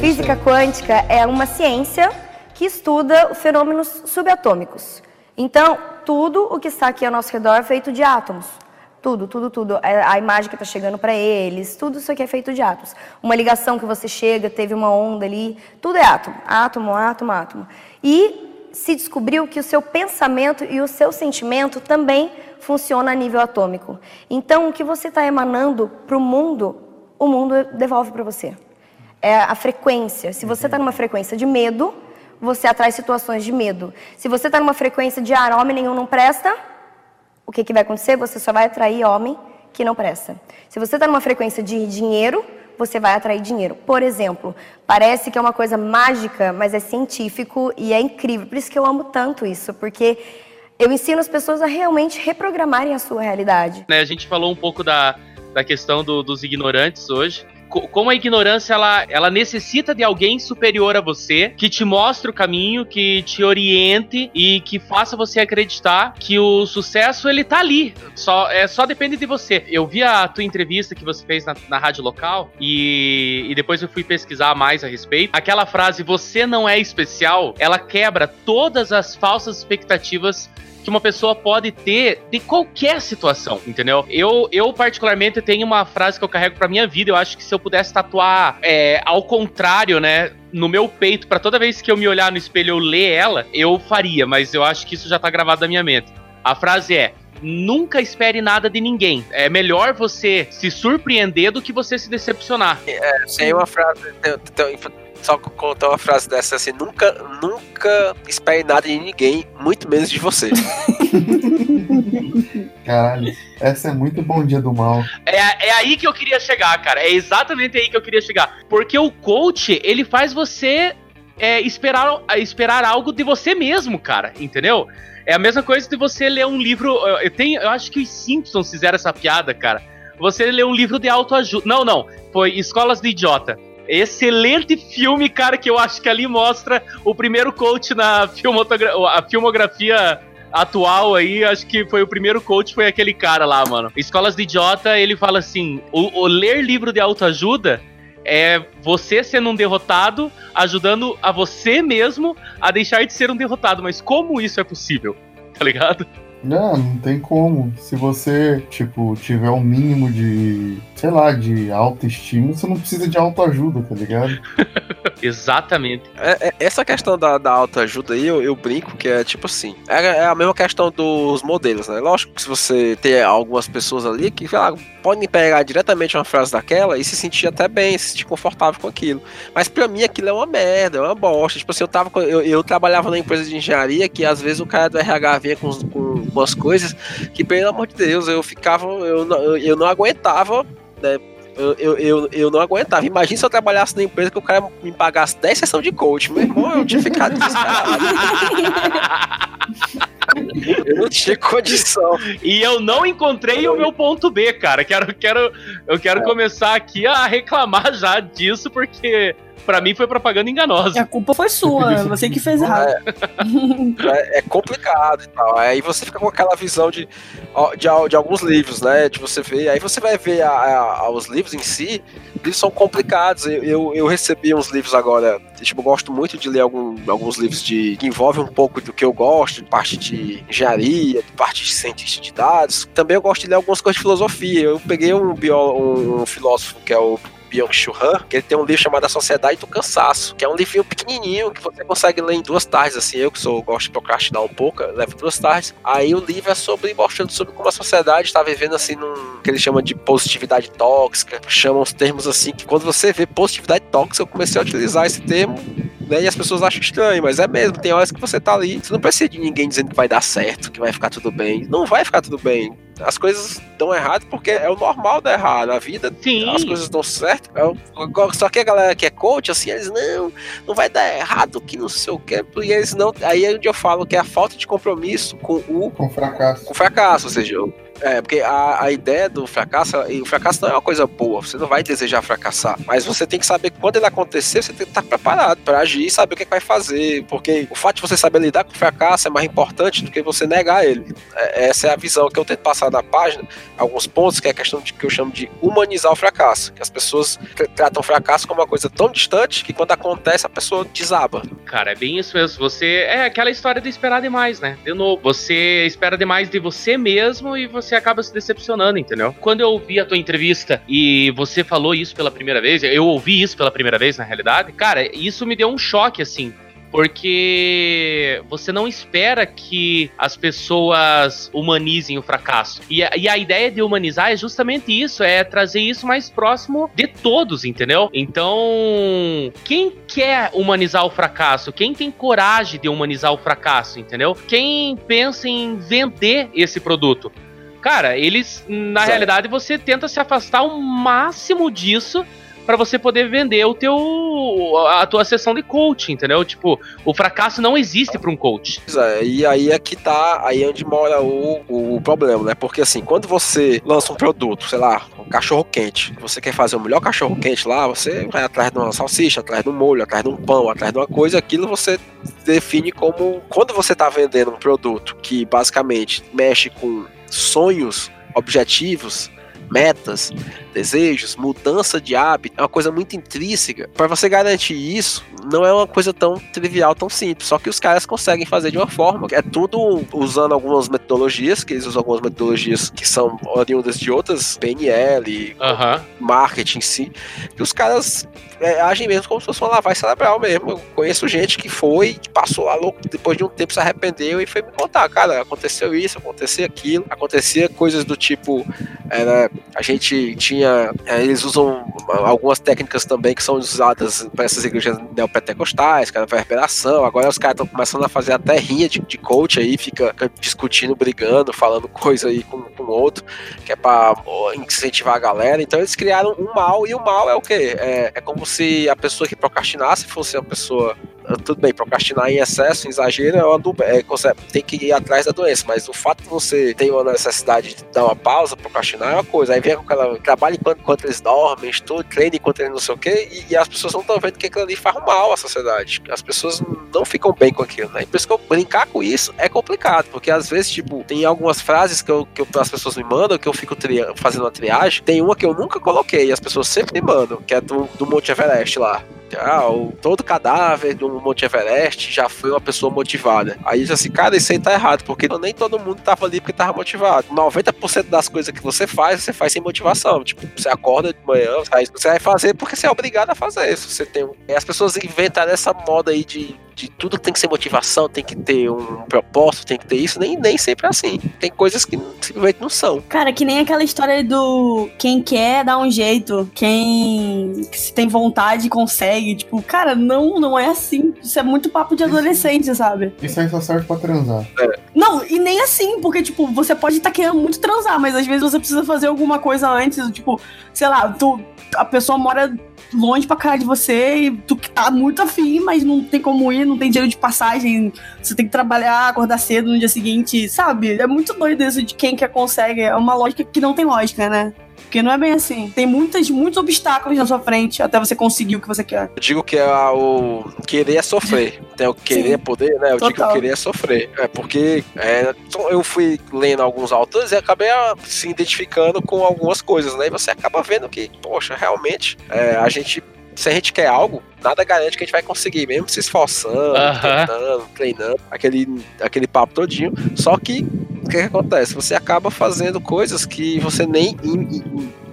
Física quântica é uma ciência que estuda os fenômenos subatômicos. Então, tudo o que está aqui ao nosso redor é feito de átomos. Tudo, tudo, tudo. A a imagem que está chegando para eles, tudo isso aqui é feito de átomos. Uma ligação que você chega, teve uma onda ali, tudo é átomo. Átomo, átomo, átomo. E se descobriu que o seu pensamento e o seu sentimento também funciona a nível atômico. Então, o que você está emanando para o mundo, o mundo devolve para você é a frequência. Se você está numa frequência de medo, você atrai situações de medo. Se você está numa frequência de ah, homem nenhum não presta, o que, que vai acontecer? Você só vai atrair homem que não presta. Se você está numa frequência de dinheiro, você vai atrair dinheiro. Por exemplo, parece que é uma coisa mágica, mas é científico e é incrível. Por isso que eu amo tanto isso, porque eu ensino as pessoas a realmente reprogramarem a sua realidade. né, a gente falou um pouco da, da questão do- dos ignorantes hoje. Co- Como a ignorância ela, ela necessita de alguém superior a você, que te mostre o caminho, que te oriente e que faça você acreditar que o sucesso ele tá ali. Só, é, só depende de você. Eu vi a tua entrevista que você fez na, na rádio local e, e depois eu fui pesquisar mais a respeito. Aquela frase, você não é especial, ela quebra todas as falsas expectativas que uma pessoa pode ter de qualquer situação, entendeu? Eu, eu particularmente, tenho uma frase que eu carrego pra minha vida. Eu acho que se eu pudesse tatuar é, ao contrário, né? No meu peito, pra toda vez que eu me olhar no espelho eu ler ela, eu faria, mas eu acho que isso já tá gravado na minha mente. A frase é: Nunca espere nada de ninguém. É melhor você se surpreender do que você se decepcionar. Tem uma frase, tem, tem, só contar uma frase dessa assim, nunca, nunca espere nada de ninguém, muito menos de você. Caralho, essa é muito bom dia do mal. É, é aí que eu queria chegar, cara. É exatamente aí que eu queria chegar. Porque o coach, ele faz você é, esperar, esperar algo de você mesmo, cara. Entendeu? É a mesma coisa de você ler um livro. Eu, tenho, eu acho que os Simpsons fizeram essa piada, cara. Você lê um livro de autoajuda. Não, não. Foi Escolas de Idiota. Excelente filme, cara, que eu acho que ali mostra o primeiro coach na a filmografia atual aí, acho que foi o primeiro coach, foi aquele cara lá, mano. Escolas de Idiota, ele fala assim: o, o ler livro de autoajuda é você sendo um derrotado, ajudando a você mesmo a deixar de ser um derrotado. Mas como isso é possível? Tá ligado? Não, não tem como. Se você, tipo, tiver um mínimo de, sei lá, de autoestima, você não precisa de autoajuda, tá ligado? Exatamente. É- é- essa questão da, da autoajuda aí, eu, eu brinco que é tipo assim, é, é a mesma questão dos modelos, né? Lógico que se você ter algumas pessoas ali que sei lá, podem pegar diretamente uma frase daquela e se sentir até bem, se sentir confortável com aquilo. Mas pra mim aquilo é uma merda, é uma bosta. Tipo assim, eu, tava, com- eu, eu trabalhava na empresa de engenharia que às vezes o cara do RH vinha com, com, algumas coisas que, pelo amor de Deus, eu ficava, eu, não- eu, eu não aguentava, né? Eu, eu, eu, eu não aguentava. Imagina se eu trabalhasse na empresa que o cara me pagasse 10 sessões de coach. Meu irmão, eu tinha ficado desesperado. eu não tinha condição. E eu não encontrei o meu ponto B, cara. Quero, quero, eu quero começar aqui a reclamar já disso, porque pra mim foi propaganda enganosa. A culpa foi sua, você que fez errado. é, é complicado e tal. Aí você fica com aquela visão de, de, de alguns livros, né? De você ver. Aí você vai ver a- a- os livros em si, eles são complicados. Eu, eu, eu recebi uns livros agora. Tipo, eu gosto muito de ler algum- alguns livros de, que envolvem um pouco do que eu gosto, de parte de engenharia, de parte de cientista de dados. Também eu gosto de ler algumas coisas de filosofia. Eu peguei um, bio, um, um filósofo que é o Byung-Chul Han, que ele tem um livro chamado A Sociedade do Cansaço, que é um livrinho pequenininho que você consegue ler em duas tardes, assim, eu que sou, gosto de procrastinar um pouco, levo duas tardes. Aí o livro é sobre, mostrando sobre como a sociedade está vivendo, assim, num, que ele chama de positividade tóxica, chamam os termos, assim, que quando você vê positividade tóxica, eu comecei a utilizar esse termo, né, e as pessoas acham estranho, mas é mesmo, tem horas que você tá ali, você não precisa de ninguém dizendo que vai dar certo, que vai ficar tudo bem, não vai ficar tudo bem. As coisas dão errado porque é o normal dar errado. A vida, Sim. as coisas dão certo. É o- Só que a galera que é coach, assim, eles não, não vai dar errado, que não sei o que. E eles não. Aí é onde eu falo que é a falta de compromisso com o Com fracasso. com fracasso, ou seja, eu- é, porque a, a ideia do fracasso, e o fracasso não é uma coisa boa, você não vai desejar fracassar, mas você tem que saber quando ele acontecer, você tem que estar preparado para agir e saber o que, é que vai fazer, porque o fato de você saber lidar com o fracasso é mais importante do que você negar ele. É, essa é a visão que eu tento passar na página, alguns pontos, que é a questão de que eu chamo de humanizar o fracasso, que as pessoas tra- tratam o fracasso como uma coisa tão distante que quando acontece a pessoa desaba. Cara, é bem isso mesmo. Você. É aquela história de esperar demais, né? De novo, você espera demais de você mesmo e você acaba se decepcionando, entendeu? Quando eu ouvi a tua entrevista e você falou isso pela primeira vez, eu ouvi isso pela primeira vez, na realidade, cara, isso me deu um choque, assim. Porque você não espera que as pessoas humanizem o fracasso. E a, e a ideia de humanizar é justamente isso: é trazer isso mais próximo de todos, entendeu? Então, quem quer humanizar o fracasso? Quem tem coragem de humanizar o fracasso, entendeu? Quem pensa em vender esse produto? Cara, eles, na realidade, você tenta se afastar o máximo disso pra você poder vender o teu a tua sessão de coach, entendeu? Tipo, o fracasso não existe pra um coach. É, e aí é que tá, aí é onde mora o, o problema, né? Porque assim, quando você lança um produto, sei lá, um cachorro quente, você quer fazer o melhor cachorro quente lá, você vai atrás de uma salsicha, atrás de um molho, atrás de um pão, atrás de uma coisa, aquilo você define como. Quando você tá vendendo um produto que basicamente mexe com sonhos, objetivos, metas, desejos, mudança de hábito, é uma coisa muito intrínseca. Para você garantir isso, não é uma coisa tão trivial, tão simples. Só que os caras conseguem fazer de uma forma. É tudo usando algumas metodologias, que eles usam algumas metodologias que são oriundas de outras, PNL, Aham. marketing em si, que os caras é, agem mesmo como se fosse uma lavagem cerebral mesmo. Eu conheço gente que foi, que passou lá louco, depois de um tempo se arrependeu e foi me contar, cara, aconteceu isso, aconteceu aquilo, acontecia coisas do tipo, era, a gente tinha, é, eles usam algumas técnicas também que são usadas para essas igrejas neopentecostais, cara, para respiração, agora os caras estão começando a fazer até rinha de, de coach aí, fica discutindo, brigando, falando coisa aí com com outro, que é para incentivar a galera. Então eles criaram um mal, e o mal é o quê? É, é como se a pessoa que procrastinasse fosse uma pessoa. Tudo bem, procrastinar em excesso, em exagero, é uma é, tem que ir atrás da doença, mas o fato de você ter uma necessidade de dar uma pausa, procrastinar é uma coisa. Aí vem com aquela. Trabalha enquanto, enquanto eles dormem, estuda, treina enquanto eles não sei o quê, e, e as pessoas não estão vendo que aquilo ali faz mal à sociedade. As pessoas não ficam bem com aquilo, né? E por isso que eu brincar com isso é complicado, porque às vezes, tipo, tem algumas frases que, eu, que eu- as pessoas me mandam, que eu fico fazendo uma triagem. Tem uma que eu nunca coloquei, e as pessoas sempre me mandam, que é do, do Monte Everest lá. Ah, o, todo cadáver do Monte Everest já foi uma pessoa motivada. Aí diz assim, cara, isso aí tá errado, porque nem todo mundo tava ali porque tava motivado. 90% das coisas que você faz, você faz sem motivação. Tipo, você acorda de manhã, você vai- fazer porque você é obrigado a fazer. Se você tem as pessoas inventaram essa moda aí de, de tudo tem que ser motivação, tem que ter um propósito, tem que ter isso, nem, nem sempre é assim. Tem coisas que simplesmente não são. Cara, que nem aquela história do quem quer dá um jeito, quem se tem vontade consegue. Tipo, cara, não, não é assim. Isso é muito papo de adolescente, sabe? Isso aí só serve pra transar. Não, e nem assim, porque, tipo, você pode estar querendo muito transar, mas às vezes você precisa fazer alguma coisa antes, tipo, sei lá, tu, a pessoa mora longe pra cara de você e tu que tá muito afim, mas não tem como ir, não tem dinheiro de passagem, você tem que trabalhar, acordar cedo no dia seguinte, sabe? É muito doido isso de quem que consegue, é uma lógica que não tem lógica, né? Porque não é bem assim. Tem muitas, muitos obstáculos na sua frente até você conseguir o que você quer. Eu digo que é o querer é sofrer. Tem o querer Sim. é poder, né? Eu digo que Total. o querer é sofrer. É porque é, então eu fui lendo alguns autores e acabei ah, se identificando com algumas coisas, né? E você acaba vendo que, poxa, realmente, é, a gente. Se a gente quer algo, nada garante que a gente vai conseguir, mesmo se esforçando, tentando, treinando, aquele, aquele papo todinho. Só que o que, que acontece? Você acaba fazendo coisas que você nem,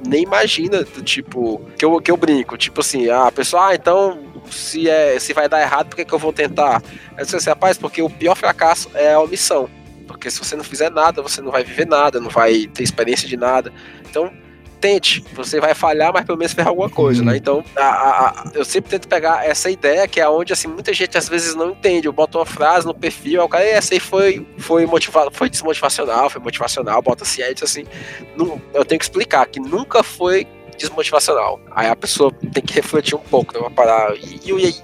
nem imagina, tipo, que eu, que eu brinco, tipo assim, ah, a pessoa, ah, então se, é, se vai dar errado, por que, que eu vou tentar? Aí você assim, rapaz, porque o pior fracasso é a omissão. Porque se você não fizer nada, você não vai viver nada, não vai ter experiência de nada. Então, tente. Você vai falhar, mas pelo menos fez alguma coisa, Uhum. né? Então, a- a- a- eu sempre tento pegar essa ideia, que é onde, assim, muita gente às vezes não entende. Eu boto uma frase no perfil, aí o cara, "Ei, essa aí foi, foi motivado, foi desmotivacional, foi motivacional, bota assim, aí assim. Não, eu tenho que explicar que nunca foi desmotivacional. Aí a pessoa tem que refletir um pouco, né? Parar. E, e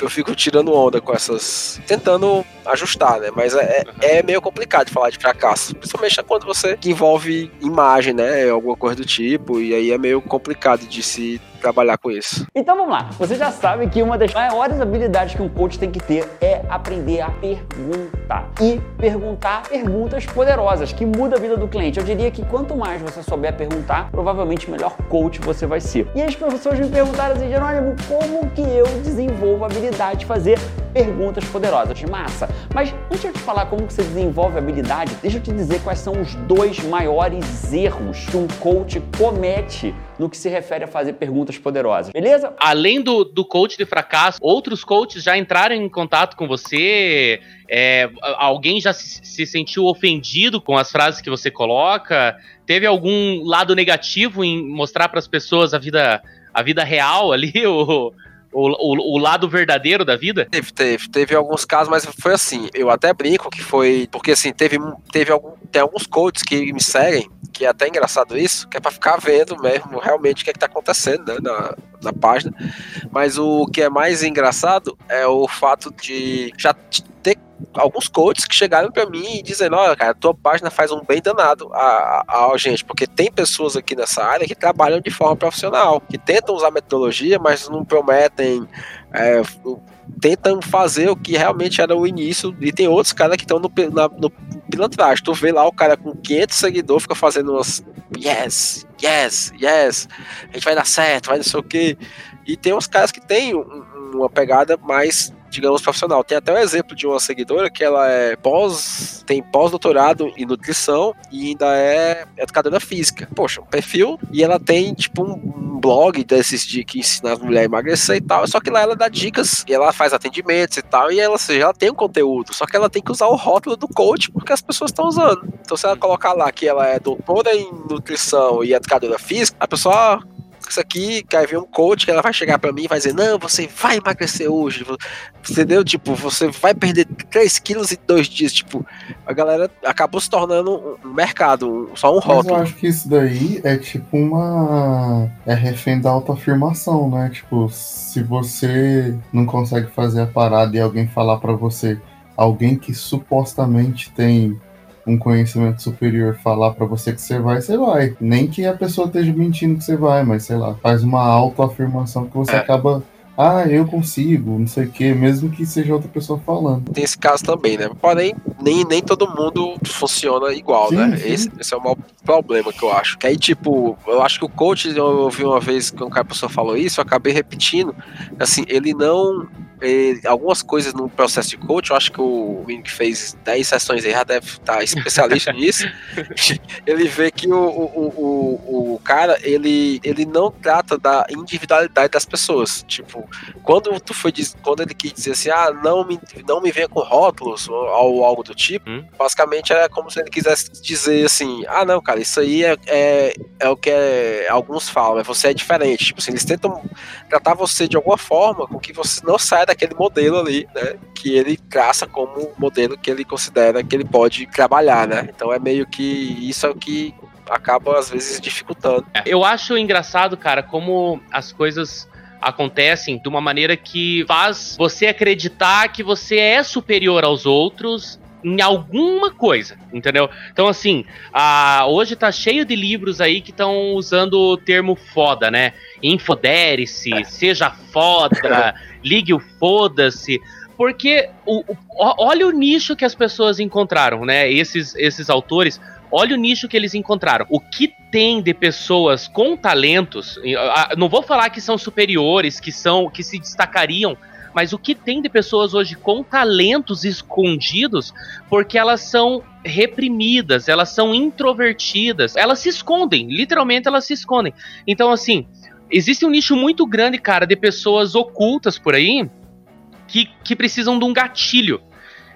eu fico tirando onda com essas. tentando ajustar, né? Mas é, é meio complicado de falar de fracasso. Principalmente quando você envolve imagem, né? Alguma coisa do tipo. E aí é meio complicado de se trabalhar com isso. Então vamos lá. Você já sabe que uma das maiores habilidades que um coach tem que ter é aprender a perguntar. E perguntar perguntas poderosas que muda a vida do cliente. Eu diria que quanto mais você souber perguntar, provavelmente melhor coach você vai ser. E as pessoas me perguntaram assim, Jerônimo, como que eu desenvolvo a habilidade de fazer perguntas poderosas? Massa. Mas antes de eu te falar como que você desenvolve a habilidade, deixa eu te dizer quais são os dois maiores erros que um coach comete no que se refere a fazer perguntas poderosas. Beleza? Além do, do coach de fracasso, outros coaches já entraram em contato com você? É, alguém já se, se sentiu ofendido com as frases que você coloca? Teve algum lado negativo em mostrar para as pessoas a vida, a vida real ali, o, o, o lado verdadeiro da vida? Teve, teve, teve alguns casos, mas foi assim. Eu até brinco que foi. Porque assim, teve, teve algum, tem alguns coaches que me seguem, que é até engraçado isso, que é pra ficar vendo mesmo realmente o que é que tá acontecendo né, na, na página. Mas o que é mais engraçado é o fato de já ter alguns coaches que chegaram pra mim e dizendo, olha, cara, tua página faz um bem danado a, a, a gente, porque tem pessoas aqui nessa área que trabalham de forma profissional, que tentam usar metodologia, mas não prometem é, tentam fazer o que realmente era o início, e tem outros caras que estão no, no pilantragem. Tu vê lá o cara com 500 seguidores, fica fazendo umas yes, yes, yes, a gente vai dar certo, vai não sei o quê. E tem uns caras que têm um- uma pegada mais, digamos, profissional. Tem até um exemplo de uma seguidora que ela é pós, tem pós-doutorado em nutrição e ainda é educadora física. Poxa, um perfil, e ela tem, tipo, um, um blog desses de que ensina as mulheres a emagrecer e tal, só que lá ela dá dicas, e ela faz atendimentos e tal, e ela, ou seja, ela tem um conteúdo, só que ela tem que usar o rótulo do coach porque as pessoas estão usando. Então se ela colocar lá que ela é doutora em nutrição e educadora física, a pessoa, ah, isso aqui, que aí vem um coach que ela vai chegar pra mim e vai dizer, não, você vai emagrecer hoje, entendeu? Tipo, você vai perder 3 quilos em dois dias, tipo, a galera acabou se tornando um- mercado, só um Mas eu rótulo. acho que isso daí é tipo uma. É refém da autoafirmação, né? Tipo, se você não consegue fazer a parada e alguém falar pra você, alguém que supostamente tem um conhecimento superior falar pra você que você vai, você vai. Nem que a pessoa esteja mentindo que você vai, mas sei lá, faz uma autoafirmação que você É. acaba. Ah, eu consigo, não sei o que, mesmo que seja outra pessoa falando. Tem esse caso também, né? Porém, nem, nem todo mundo funciona igual, Sim, né? sim. Esse, esse é o maior problema que eu acho. Que aí, tipo, eu acho que o coach, eu ouvi uma vez que um cara pessoa falou isso, eu acabei repetindo, assim, ele não algumas coisas no processo de coach, eu acho que o Wing que fez 10 sessões aí já deve estar especialista nisso. ele vê que o, o, o, o cara, ele, ele não trata da individualidade das pessoas. Tipo, quando tu foi quando ele quis dizer assim, ah, não me, não me venha com rótulos ou, ou algo do tipo, Hum. basicamente é como se ele quisesse dizer assim, ah não, cara, isso aí é, é, é o que é- alguns falam, é você é diferente. Tipo assim, eles tentam tratar você de alguma forma com que você não saia daquele modelo ali, né? Que ele traça como modelo que ele considera que ele pode trabalhar, né? Então é meio que isso é o que acaba às vezes dificultando. Eu acho engraçado, cara, como as coisas acontecem de uma maneira que faz você acreditar que você é superior aos outros em alguma coisa, entendeu? Então, assim, a, hoje tá cheio de livros aí que estão usando o termo foda, né? Infodere-se, seja foda, ligue o foda-se. Porque o, o- olha o nicho que as pessoas encontraram, né? Esses, esses autores Olha o nicho que eles encontraram. O que tem de pessoas com talentos, não vou falar que são superiores, que são que se destacariam, mas o que tem de pessoas hoje com talentos escondidos, porque elas são reprimidas, elas são introvertidas, elas se escondem, literalmente elas se escondem. Então assim, existe um nicho muito grande, cara, de pessoas ocultas por aí que, que precisam de um gatilho.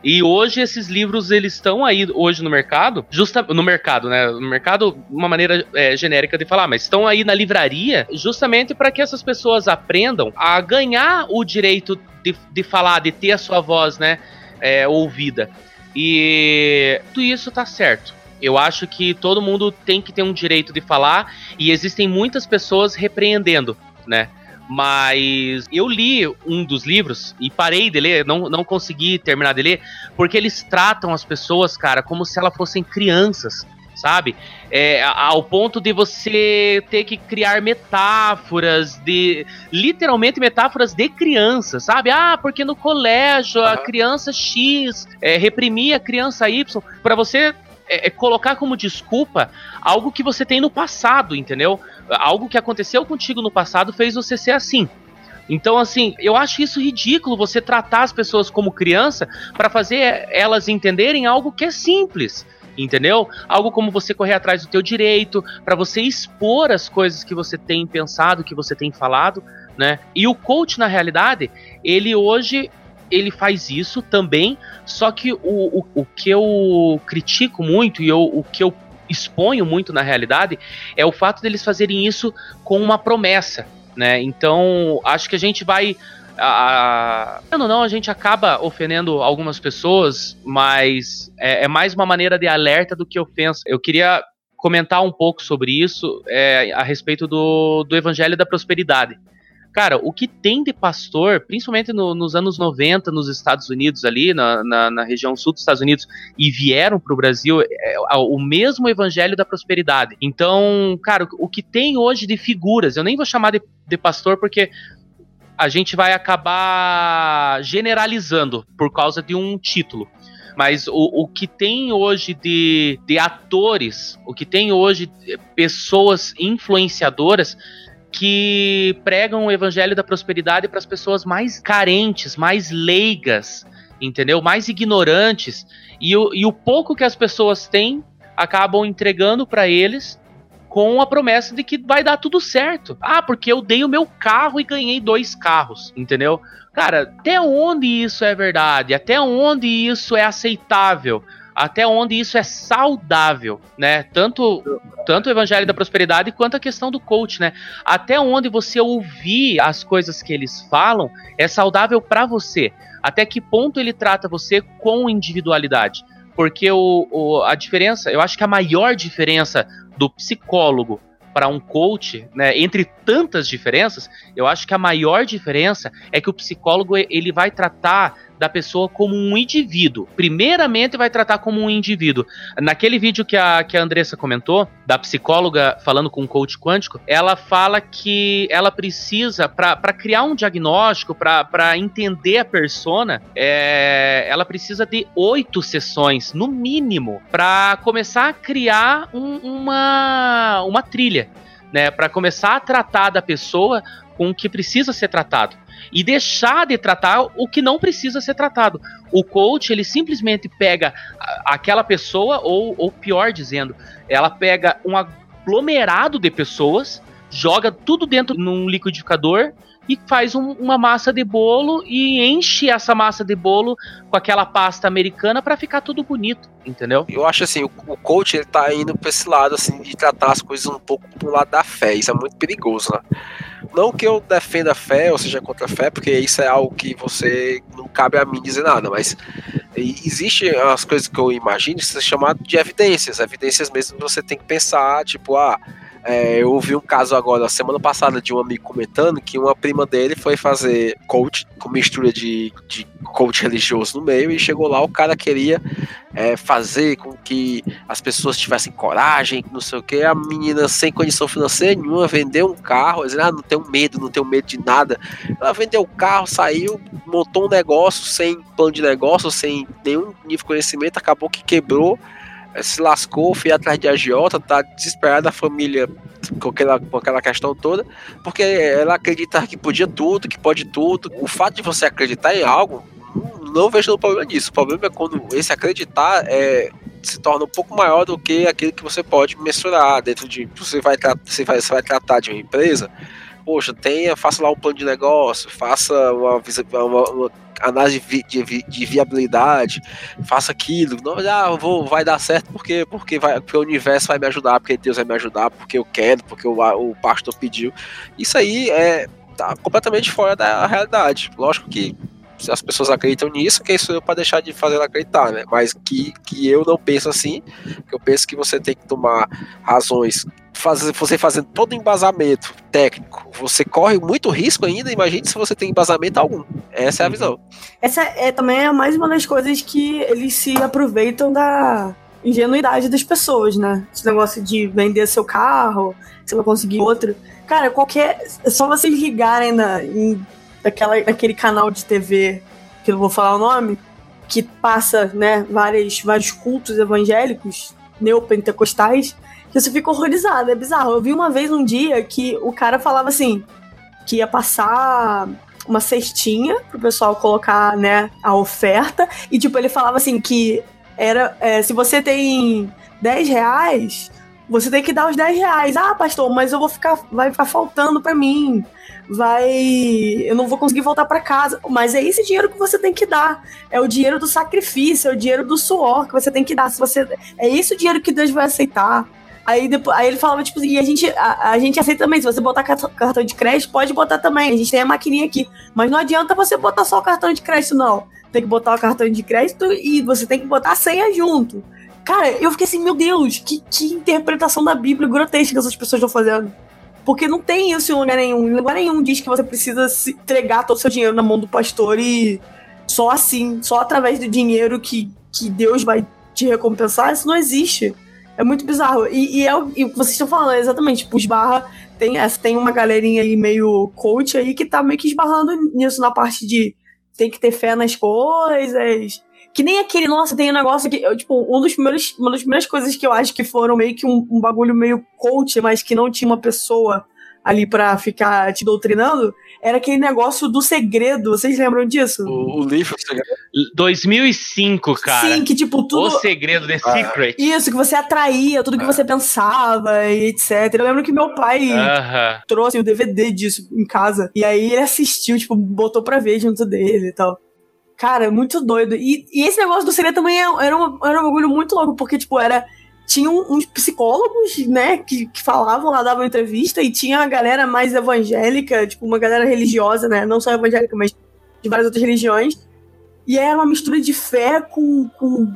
E hoje esses livros eles estão aí hoje no mercado, justa no mercado, né? No mercado, uma maneira é, genérica de falar, mas estão aí na livraria justamente para que essas pessoas aprendam a ganhar o direito de, de falar, de ter a sua voz, né, é, ouvida. E tudo isso tá certo. Eu acho que todo mundo tem que ter um direito de falar e existem muitas pessoas repreendendo, né? Mas eu li um dos livros e parei de ler, não, não consegui terminar de ler, porque eles tratam as pessoas, cara, como se elas fossem crianças, sabe? É, ao ponto de você ter que criar metáforas, de literalmente metáforas de criança, sabe? Ah, porque no colégio a criança X é, reprimia a criança Y, pra você é, é, colocar como desculpa algo que você tem no passado, entendeu? Algo que aconteceu contigo no passado fez você ser assim. Então, assim, eu acho isso ridículo você tratar as pessoas como criança para fazer elas entenderem algo que é simples. Entendeu? Algo como você correr atrás do teu direito, para você expor as coisas que você tem pensado, que você tem falado, né? E o coach, na realidade, ele hoje ele faz isso também, só que o, o, o que eu critico muito e eu, o que eu exponho muito na realidade é o fato deles fazerem isso com uma promessa, né? Então, acho que a gente vai. A, não, não, a gente acaba ofendendo algumas pessoas, mas é, é mais uma maneira de alerta do que ofensa. Eu queria comentar um pouco sobre isso é, a respeito do, do Evangelho da Prosperidade. Cara, o que tem de pastor, principalmente no- nos anos 90 nos Estados Unidos, ali na, na, na região sul dos Estados Unidos, e vieram para o Brasil, é o mesmo evangelho da prosperidade. Então, cara, o que tem hoje de figuras, eu nem vou chamar de, de pastor porque a gente vai acabar generalizando por causa de um título. Mas o, o que tem hoje de, de atores, o que tem hoje de pessoas influenciadoras que pregam o evangelho da prosperidade para as pessoas mais carentes, mais leigas, entendeu? Mais ignorantes. E o, e o pouco que as pessoas têm acabam entregando para eles com a promessa de que vai dar tudo certo. Ah, porque eu dei o meu carro e ganhei dois carros, entendeu? Cara, até onde isso é verdade? Até onde isso é aceitável? Até onde isso é saudável, né? Tanto, tanto o evangelho da prosperidade quanto a questão do coach, né? Até onde você ouvir as coisas que eles falam é saudável para você. Até que ponto ele trata você com individualidade? Porque o, o- a diferença, eu acho que a maior diferença do psicólogo para um coach, né, entre tantas diferenças, eu acho que a maior diferença é que o psicólogo ele vai tratar da pessoa como um indivíduo. Primeiramente vai tratar como um indivíduo. Naquele vídeo que a, que a Andressa comentou, da psicóloga falando com o coach quântico, ela fala que ela precisa, para criar um diagnóstico, para entender a persona, é, ela precisa de oito sessões, no mínimo, para começar a criar um- uma, uma trilha, né? Para começar a tratar da pessoa com o que precisa ser tratado. E deixar de tratar o que não precisa ser tratado. O coach, ele simplesmente pega aquela pessoa, ou, ou pior dizendo, ela pega um aglomerado de pessoas, joga tudo dentro num liquidificador e faz um- uma massa de bolo e enche essa massa de bolo com aquela pasta americana pra ficar tudo bonito, entendeu? Eu acho assim, o, o coach ele tá indo pra esse lado assim de tratar as coisas um pouco pro lado da fé. Isso é muito perigoso, né? Não que eu defenda a fé ou seja contra a fé, porque isso é algo que você não cabe a mim dizer nada, mas e- existe as coisas que eu imagino que são chamadas de evidências. Evidências mesmo que você tem que pensar, tipo, ah, é, eu ouvi um caso agora, semana passada, de um amigo comentando que uma prima dele foi fazer coach, com mistura de, de coach religioso no meio, e chegou lá, o cara queria é, fazer com que as pessoas tivessem coragem, não sei o que. A menina sem condição financeira nenhuma vendeu um carro, dizendo, ah, não tenho medo, não tenho medo de nada. Ela vendeu o carro, saiu, montou um negócio sem plano de negócio, sem nenhum nível de conhecimento, acabou que quebrou, se lascou, foi atrás de agiota, tá desesperada a família com aquela, com aquela questão toda, porque ela acredita que podia tudo, que pode tudo. O fato de você acreditar em algo, não- vejo problema nisso. O problema é quando esse acreditar é, se torna um pouco maior do que aquilo que você pode mensurar dentro de. Você vai, você vai, você vai tratar de uma empresa. Poxa, tenha, faça lá um plano de negócio, faça uma, uma- uma análise de, de de viabilidade, faça aquilo. Não, ah, vou, vai dar certo porque, porque, vai, porque o universo vai me ajudar, porque Deus vai me ajudar, porque eu quero, porque o, o pastor pediu. Isso aí é tá completamente fora da realidade. Lógico que as pessoas acreditam nisso, quem sou eu para deixar de fazer ela acreditar, né? Mas que, que eu não penso assim, que eu penso que você tem que tomar razões, fazer, você fazendo todo o embasamento técnico, você corre muito risco ainda, imagine se você tem embasamento algum. Essa é a visão. Essa é também é mais uma das coisas que eles se aproveitam da ingenuidade das pessoas, né? Esse negócio de vender seu carro, você vai conseguir outro. Cara, qualquer. É só vocês ligarem na, em, naquela, naquele canal de TV, que eu não vou falar o nome, que passa, né, várias, vários cultos evangélicos, neopentecostais, que você fica horrorizado, é bizarro. Eu vi uma vez um dia que o cara falava assim, que ia passar uma cestinha pro pessoal colocar, né, a oferta. E, tipo, ele falava assim que era. é, se você tem 10 reais, você tem que dar os 10 reais. Ah, pastor, mas eu vou ficar. Vai ficar faltando pra mim. Vai. Eu não vou conseguir voltar pra casa. Mas é esse dinheiro que você tem que dar. É o dinheiro do sacrifício, é o dinheiro do suor que você tem que dar. Se você. É esse o dinheiro que Deus vai aceitar. Aí, depois, aí ele falava, tipo, e a gente, a, a gente aceita também. Se você botar cartão- cartão de crédito, pode botar também. A gente tem a maquininha aqui. Mas não adianta você botar só o cartão de crédito, não. Tem que botar o cartão de crédito e você tem que botar a senha junto. Cara, eu fiquei assim, meu Deus, que, que interpretação da Bíblia grotesca que essas pessoas estão fazendo. Porque não tem isso em lugar nenhum. Em lugar nenhum diz que você precisa se entregar todo o seu dinheiro na mão do pastor e só assim, só através do dinheiro que, que Deus vai te recompensar. Isso não existe. É muito bizarro. E, e é e vocês estão falando, é exatamente. Tipo, esbarra. Tem, essa- tem uma galerinha aí meio coach aí que tá meio que esbarrando nisso na parte de tem que ter fé nas coisas. Que nem aquele, nossa, tem um negócio que, eu, tipo, um dos primeiros, uma das primeiras coisas que eu acho que foram meio que um, um bagulho meio coach, mas que não tinha uma pessoa ali pra ficar te doutrinando, era aquele negócio do segredo. Vocês lembram disso? O, o livro, você 2005, cara. Sim, que tipo, tudo. O segredo, The Secret. Isso, que você atraía, tudo que você pensava e etc. Eu lembro que meu pai trouxe o DVD disso em casa. E aí ele assistiu, tipo, botou pra ver junto dele e tal. Cara, muito doido. E, e esse negócio do segredo também é- era, uma, era um bagulho muito louco, porque, tipo, era. Tinha um- uns psicólogos, né, que, que falavam lá, davam entrevista, e tinha a galera mais evangélica, tipo, uma galera religiosa, né? Não só evangélica, mas de várias outras religiões. E era uma mistura de fé com, com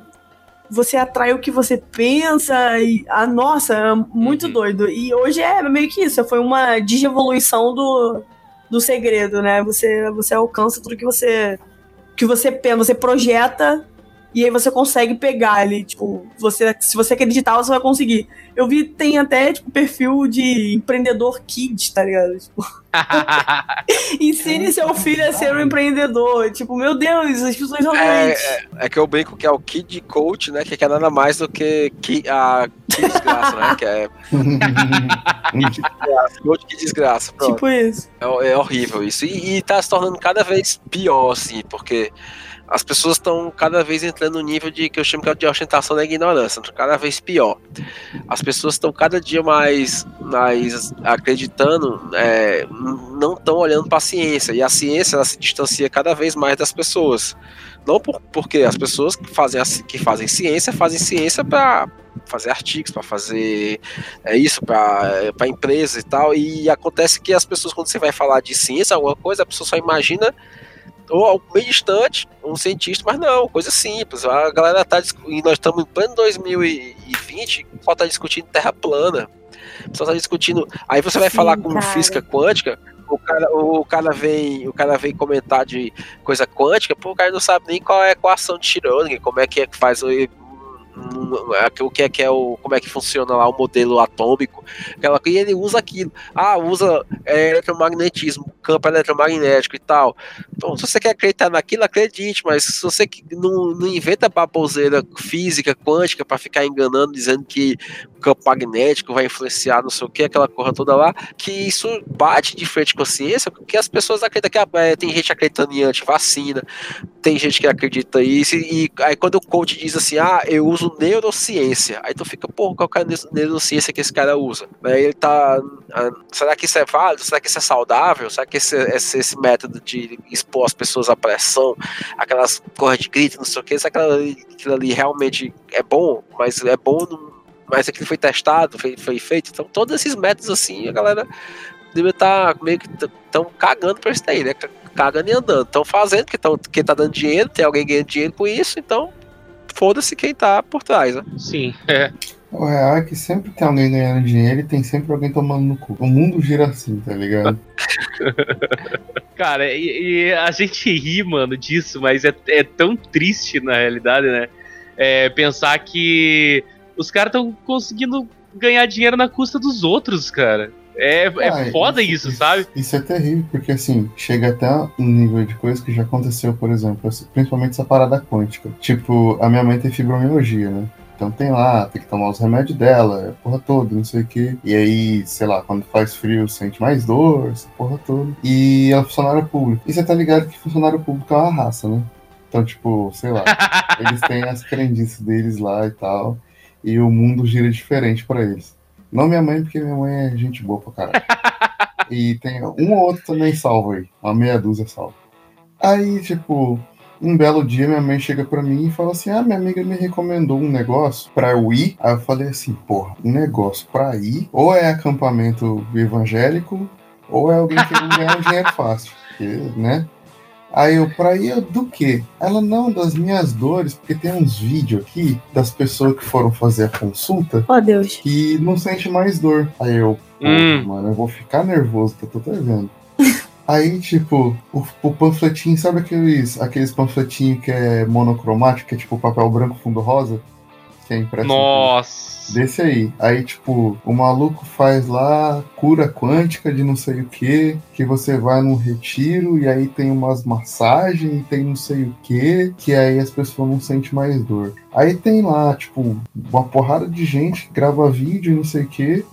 você atrai o que você pensa e ah, nossa, é muito doido. E hoje é meio que isso, foi uma digievolução do, do segredo, né? Você você alcança tudo que você que você pensa, você projeta E aí você consegue pegar ali, tipo, você, se você acreditar, você vai conseguir. Eu vi, tem até, tipo, perfil de empreendedor kids, tá ligado? Tipo, ensine seu filho a ser um empreendedor. Tipo, meu Deus, as pessoas É, realmente. é, é que eu brinco que é o Kid Coach, né? Que é nada mais do que, que a que desgraça, né? Que é coach que desgraça. Pronto. Tipo isso. É, é horrível isso. E, e tá se tornando cada vez pior, assim, porque as pessoas estão cada vez entrando no nível de que eu chamo de ostentação da ignorância, cada vez pior. As pessoas estão cada dia mais, mais acreditando, é, não estão olhando para a ciência, e a ciência se distancia cada vez mais das pessoas. Não por, porque as pessoas que fazem, que fazem ciência fazem ciência para fazer artigos, para fazer é isso, para empresas e tal. E acontece que as pessoas, quando você vai falar de ciência, alguma coisa, a pessoa só imagina ou algo meio distante, um cientista, mas não, coisa simples. A galera tá dis- e nós estamos em pleno 2020, o pessoal tá discutindo terra plana. Pessoal tá discutindo. Aí você vai Sim, falar com cara. física quântica, o cara, o cara vem, o cara vem comentar de coisa quântica, pô, o cara não sabe nem qual é a equação de Schrödinger, como é que é que faz o o que é que é o como é que funciona lá o modelo atômico? Aquela e ele usa aquilo. Ah usa é, eletromagnetismo campo eletromagnético e tal. Então se você quer acreditar naquilo acredite mas se você não, não inventa baboseira física quântica para ficar enganando dizendo que o campo magnético vai influenciar não sei o que aquela porra toda lá que isso bate de frente com a ciência porque as pessoas acreditam que ah, é, tem gente acreditando em antivacina tem gente que acredita isso, e, e aí quando o coach diz assim, ah, eu uso neurociência, aí tu fica, porra, qual que é neurociência que esse cara usa? Aí ele tá, ah, será que isso é válido? Será que isso é saudável? Será que esse, esse, esse método de expor as pessoas à pressão, aquelas corras de grito, não sei o que, será que aquilo ali, realmente é bom? Mas é bom, mas aquilo foi testado, foi, foi feito? Então todos esses métodos assim, a galera deve estar meio que estão cagando pra isso daí, né? Cagando e andando. Estão fazendo, porque tão, quem tá dando dinheiro, tem alguém ganhando dinheiro com isso, então foda-se quem tá por trás, né? Sim, é. O real é que sempre tem alguém ganhando dinheiro e tem sempre alguém tomando no cu. O mundo gira assim, tá ligado? Cara, e, e a gente ri, mano, disso, mas é, é tão triste na realidade, né? É, pensar que os caras estão conseguindo ganhar dinheiro na custa dos outros, cara. É, é Ah, foda isso, sabe? Isso é terrível, porque assim, chega até um nível de coisa que já aconteceu, por exemplo, principalmente essa parada quântica. Tipo, a minha mãe tem fibromialgia, né? Então tem lá, tem que tomar os remédios dela, a porra toda, não sei o quê. E aí, sei lá, quando faz frio, sente mais dor, essa porra toda. E ela é funcionária pública. E você tá ligado que funcionário público é uma raça, né? Então, tipo, sei lá, eles têm as crendices deles lá e tal. E o mundo gira diferente pra eles. Não minha mãe, porque minha mãe é gente boa pra caralho. E tem um ou outro também salvo aí. Uma meia dúzia salvo. Aí, tipo, um belo dia minha mãe chega pra mim e fala assim: Ah, minha amiga me recomendou um negócio pra eu ir. Aí eu falei assim: Porra, um negócio pra ir? Ou é acampamento evangélico, ou é alguém querendo ganhar um dinheiro fácil. Porque, né? Aí eu, pra ir do quê? Ela, não, das minhas dores, porque tem uns vídeos aqui das pessoas que foram fazer a consulta Oh, Deus. que não sente mais dor. Aí eu, pô, Hum. mano, eu vou ficar nervoso, que eu tô até vendo. Aí, tipo, o, o panfletinho, sabe aqueles, aqueles panfletinhos que é monocromático, que é tipo papel branco fundo rosa? Que é impresso. Nossa. Desse aí. Aí, tipo, o maluco faz lá cura quântica de não sei o que, que você vai num retiro e aí tem umas massagens e tem não sei o que, que aí as pessoas não sentem mais dor. Aí tem lá, tipo, uma porrada de gente que grava vídeo e não sei o que,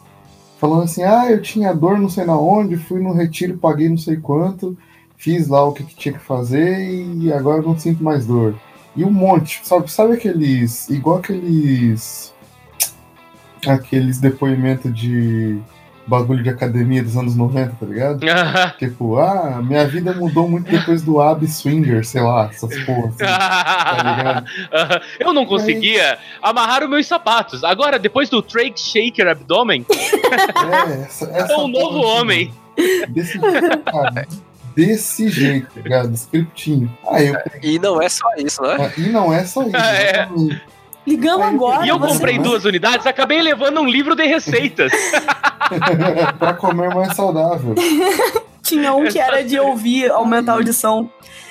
falando assim, ah, eu tinha dor não sei na onde, fui no retiro, paguei não sei quanto, fiz lá o que, que tinha que fazer e agora não sinto mais dor. E um monte, sabe, sabe aqueles. Igual aqueles. Aqueles depoimentos de bagulho de academia dos anos 90, tá ligado? tipo, ah, minha vida mudou muito depois do Ab Swinger, sei lá, essas porras. Assim, tá ligado? Eu não conseguia amarrar os meus sapatos. Agora, depois do Drake Shaker Abdomen, É, essa, essa sou um novo homem. Desse jeito, cara. Desse jeito, tá ligado? Scriptinho. Aí eu. E não é só isso, né? E não é só isso. É. exatamente. Ligamos agora. E eu você- comprei duas unidades, acabei levando um livro de receitas. pra comer mais saudável. Tinha um que era de ouvir, aumentar a audição.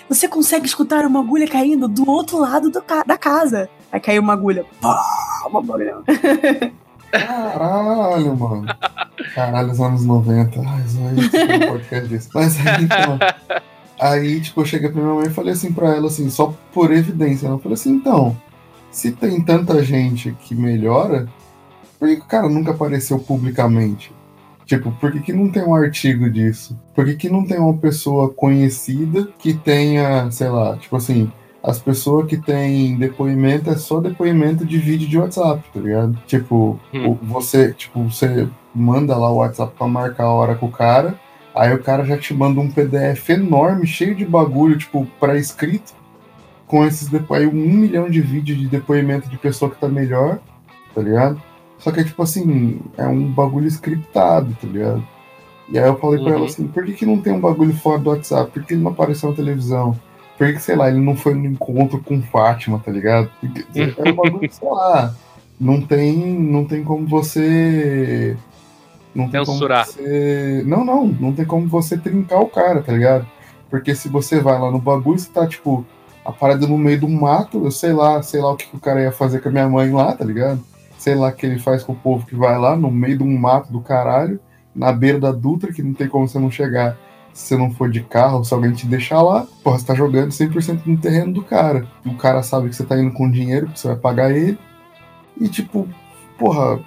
você consegue escutar uma agulha caindo do outro lado do ca- da casa. Aí caiu uma agulha. Pá, uma agulha. Caralho, mano. Caralho, os anos 90. Ai, é um podcast disso. Mas aí, então. Aí, tipo, eu cheguei pra minha mãe e falei assim pra ela, assim, só por evidência. Eu falei assim, então, se tem tanta gente que melhora, por que que o cara nunca apareceu publicamente? Tipo, por que, que não tem um artigo disso? Por que, que não tem uma pessoa conhecida que tenha, sei lá, tipo assim, as pessoas que têm depoimento é só depoimento de vídeo de WhatsApp, tá ligado? Tipo, Hum. você, tipo, você manda lá o WhatsApp pra marcar a hora com o cara, aí o cara já te manda um PDF enorme, cheio de bagulho, tipo, pré-escrito, com esses depo... aí um milhão de vídeos de depoimento de pessoa que tá melhor, tá ligado? Só que, tipo assim, é um bagulho scriptado, tá ligado? E aí eu falei pra Uhum. ela assim, por que, que não tem um bagulho fora do WhatsApp? Por que ele não apareceu na televisão? Por que, que, sei lá, ele não foi no encontro com Fátima, tá ligado? Porque É um bagulho, sei lá, não tem, não tem como você... Não tem Censurar. como você... Não, não, não tem como você trincar o cara, tá ligado? Porque se você vai lá no bagulho, você tá, tipo, a parada no meio do mato, eu sei lá, sei lá o que, que o cara ia fazer com a minha mãe lá, tá ligado? Sei lá o que ele faz com o povo que vai lá no meio de um mato do caralho, na beira da Dutra, que não tem como você não chegar se você não for de carro, se alguém te deixar lá, porra, você tá jogando 100% no terreno do cara. E o cara sabe que você tá indo com dinheiro, que você vai pagar ele. E tipo, porra,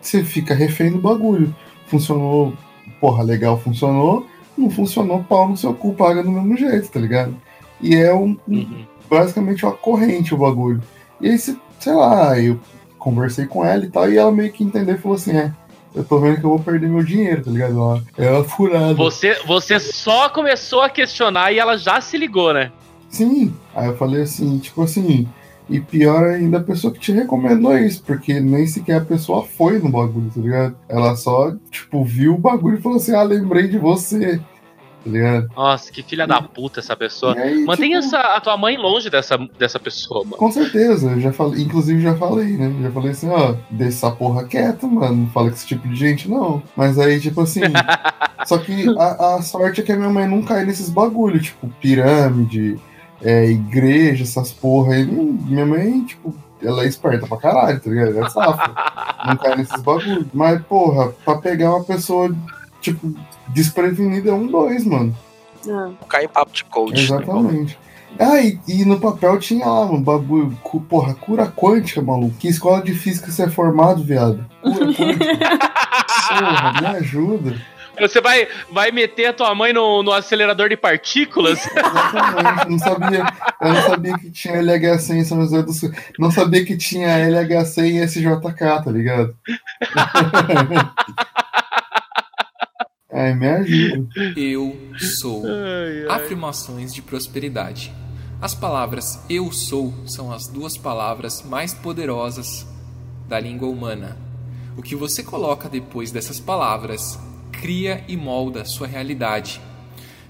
você fica refém do bagulho. Funcionou, porra, legal, funcionou. Não funcionou, pau no seu cu, paga do mesmo jeito, tá ligado? E é um, um- Uhum. basicamente uma corrente o bagulho. E aí, se- sei lá, eu conversei com ela e tal, e ela meio que entendeu e falou assim: é, eu tô vendo que eu vou perder meu dinheiro, tá ligado? É uma furada. Você, você só começou a questionar e ela já se ligou, né? Sim. Aí eu falei assim, tipo assim, e pior ainda a pessoa que te recomendou isso, porque nem sequer a pessoa foi no bagulho, tá ligado? Ela só, tipo, viu o bagulho e falou assim, ah, lembrei de você, tá ligado? Nossa, que filha da puta essa pessoa. Aí, Mantenha tipo, essa, a tua mãe longe dessa, dessa pessoa, mano. Com certeza, eu já falei, inclusive já falei, né? Já falei assim, ó, deixa essa porra quieta, mano. Não fala com esse tipo de gente, não. Mas aí, tipo assim. só que a, a sorte é que a minha mãe não cai nesses bagulho, tipo, pirâmide, é, igreja, essas porra aí. Não- Minha mãe, tipo, ela é esperta pra caralho, tá ligado? Ela é safa. não cai nesses bagulho. Mas, porra, pra pegar uma pessoa, tipo, desprevenida é um dois, mano. Cai em papo de coach. Exatamente. Ah, e, e no papel tinha lá, mano, bagulho, cu- porra, cura quântica, maluco. Que escola de física você é formado, viado? Cura quântica. porra, me ajuda. Você vai, vai meter a tua mãe no, no acelerador de partículas? Exatamente, não sabia, eu não sabia que tinha LHC em São José do Sul. Não sabia que tinha LHC em SJK, tá ligado? Ai, me ajuda. Eu sou. Afirmações de prosperidade. As palavras eu sou são as duas palavras mais poderosas da língua humana. O que você coloca depois dessas palavras cria e molda sua realidade.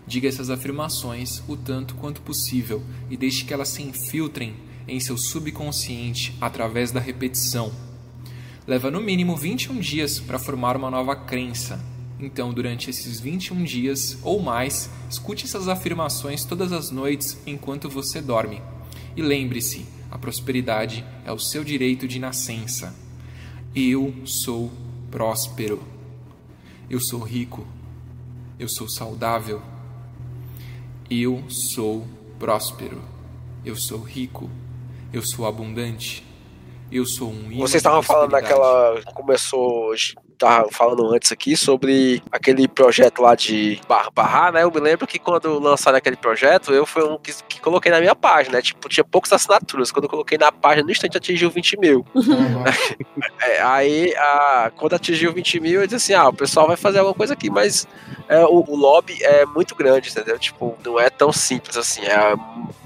Diga essas afirmações o tanto quanto possível e deixe que elas se infiltrem em seu subconsciente através da repetição. Leva no mínimo 21 dias para formar uma nova crença. Então, durante esses 21 dias ou mais, escute essas afirmações todas as noites enquanto você dorme. E lembre-se: a prosperidade é o seu direito de nascença. Eu sou próspero. Eu sou rico. Eu sou saudável. Eu sou próspero. Eu sou rico. Eu sou abundante. Eu sou um Vocês estavam falando daquela. Começou hoje. Tava falando antes aqui sobre aquele projeto lá de bar- barrar, né? Eu me lembro que quando lançaram aquele projeto, eu fui um que, que coloquei na minha página, né? Tipo, tinha poucas assinaturas. Quando eu coloquei na página, no instante atingiu 20 mil. É, aí, a, quando atingiu 20 mil, eu disse assim: ah, o pessoal vai fazer alguma coisa aqui, mas é, o, o lobby é muito grande, entendeu? Tipo, não é tão simples assim. É,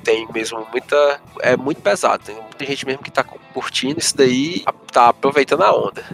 tem mesmo muita. É muito pesado. Tem muita gente mesmo que tá curtindo isso daí, tá aproveitando a onda.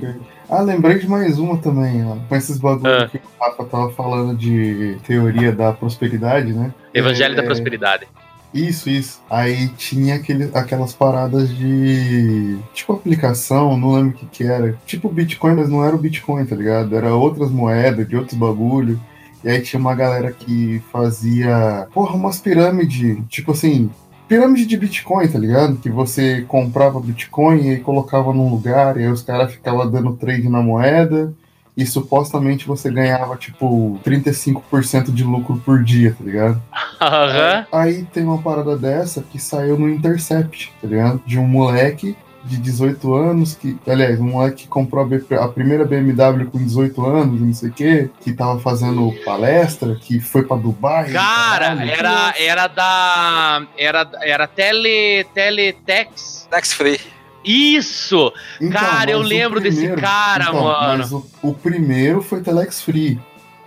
Crer. Ah, lembrei de mais uma também, ó. Com esses bagulhos que o Rafa tava falando de teoria da prosperidade, né? Evangelho da É, prosperidade. Isso, isso. Aí tinha aquele, aquelas paradas de. Tipo aplicação, não lembro o que que era. Tipo Bitcoin, mas não era o Bitcoin, tá ligado? Era outras moedas, de outros bagulho. E aí tinha uma galera que fazia, porra, umas pirâmides, tipo assim, pirâmide de Bitcoin, tá ligado? Que você comprava Bitcoin e aí colocava num lugar, e aí os caras ficavam dando trade na moeda, e supostamente você ganhava, tipo, 35% de lucro por dia, tá ligado? Aham. Aí tem uma parada dessa que saiu no Intercept, tá ligado? De um moleque de 18 anos, que, aliás, um moleque que comprou a, a primeira BMW com 18 anos, não sei o quê, que tava fazendo palestra, que foi pra Dubai. Cara, caralho. era, era da. Era, era tele, Teletex. Tax free. Isso! Então, cara, eu lembro desse primeiro- cara, então, mano. Mas o, o primeiro foi Telex Free.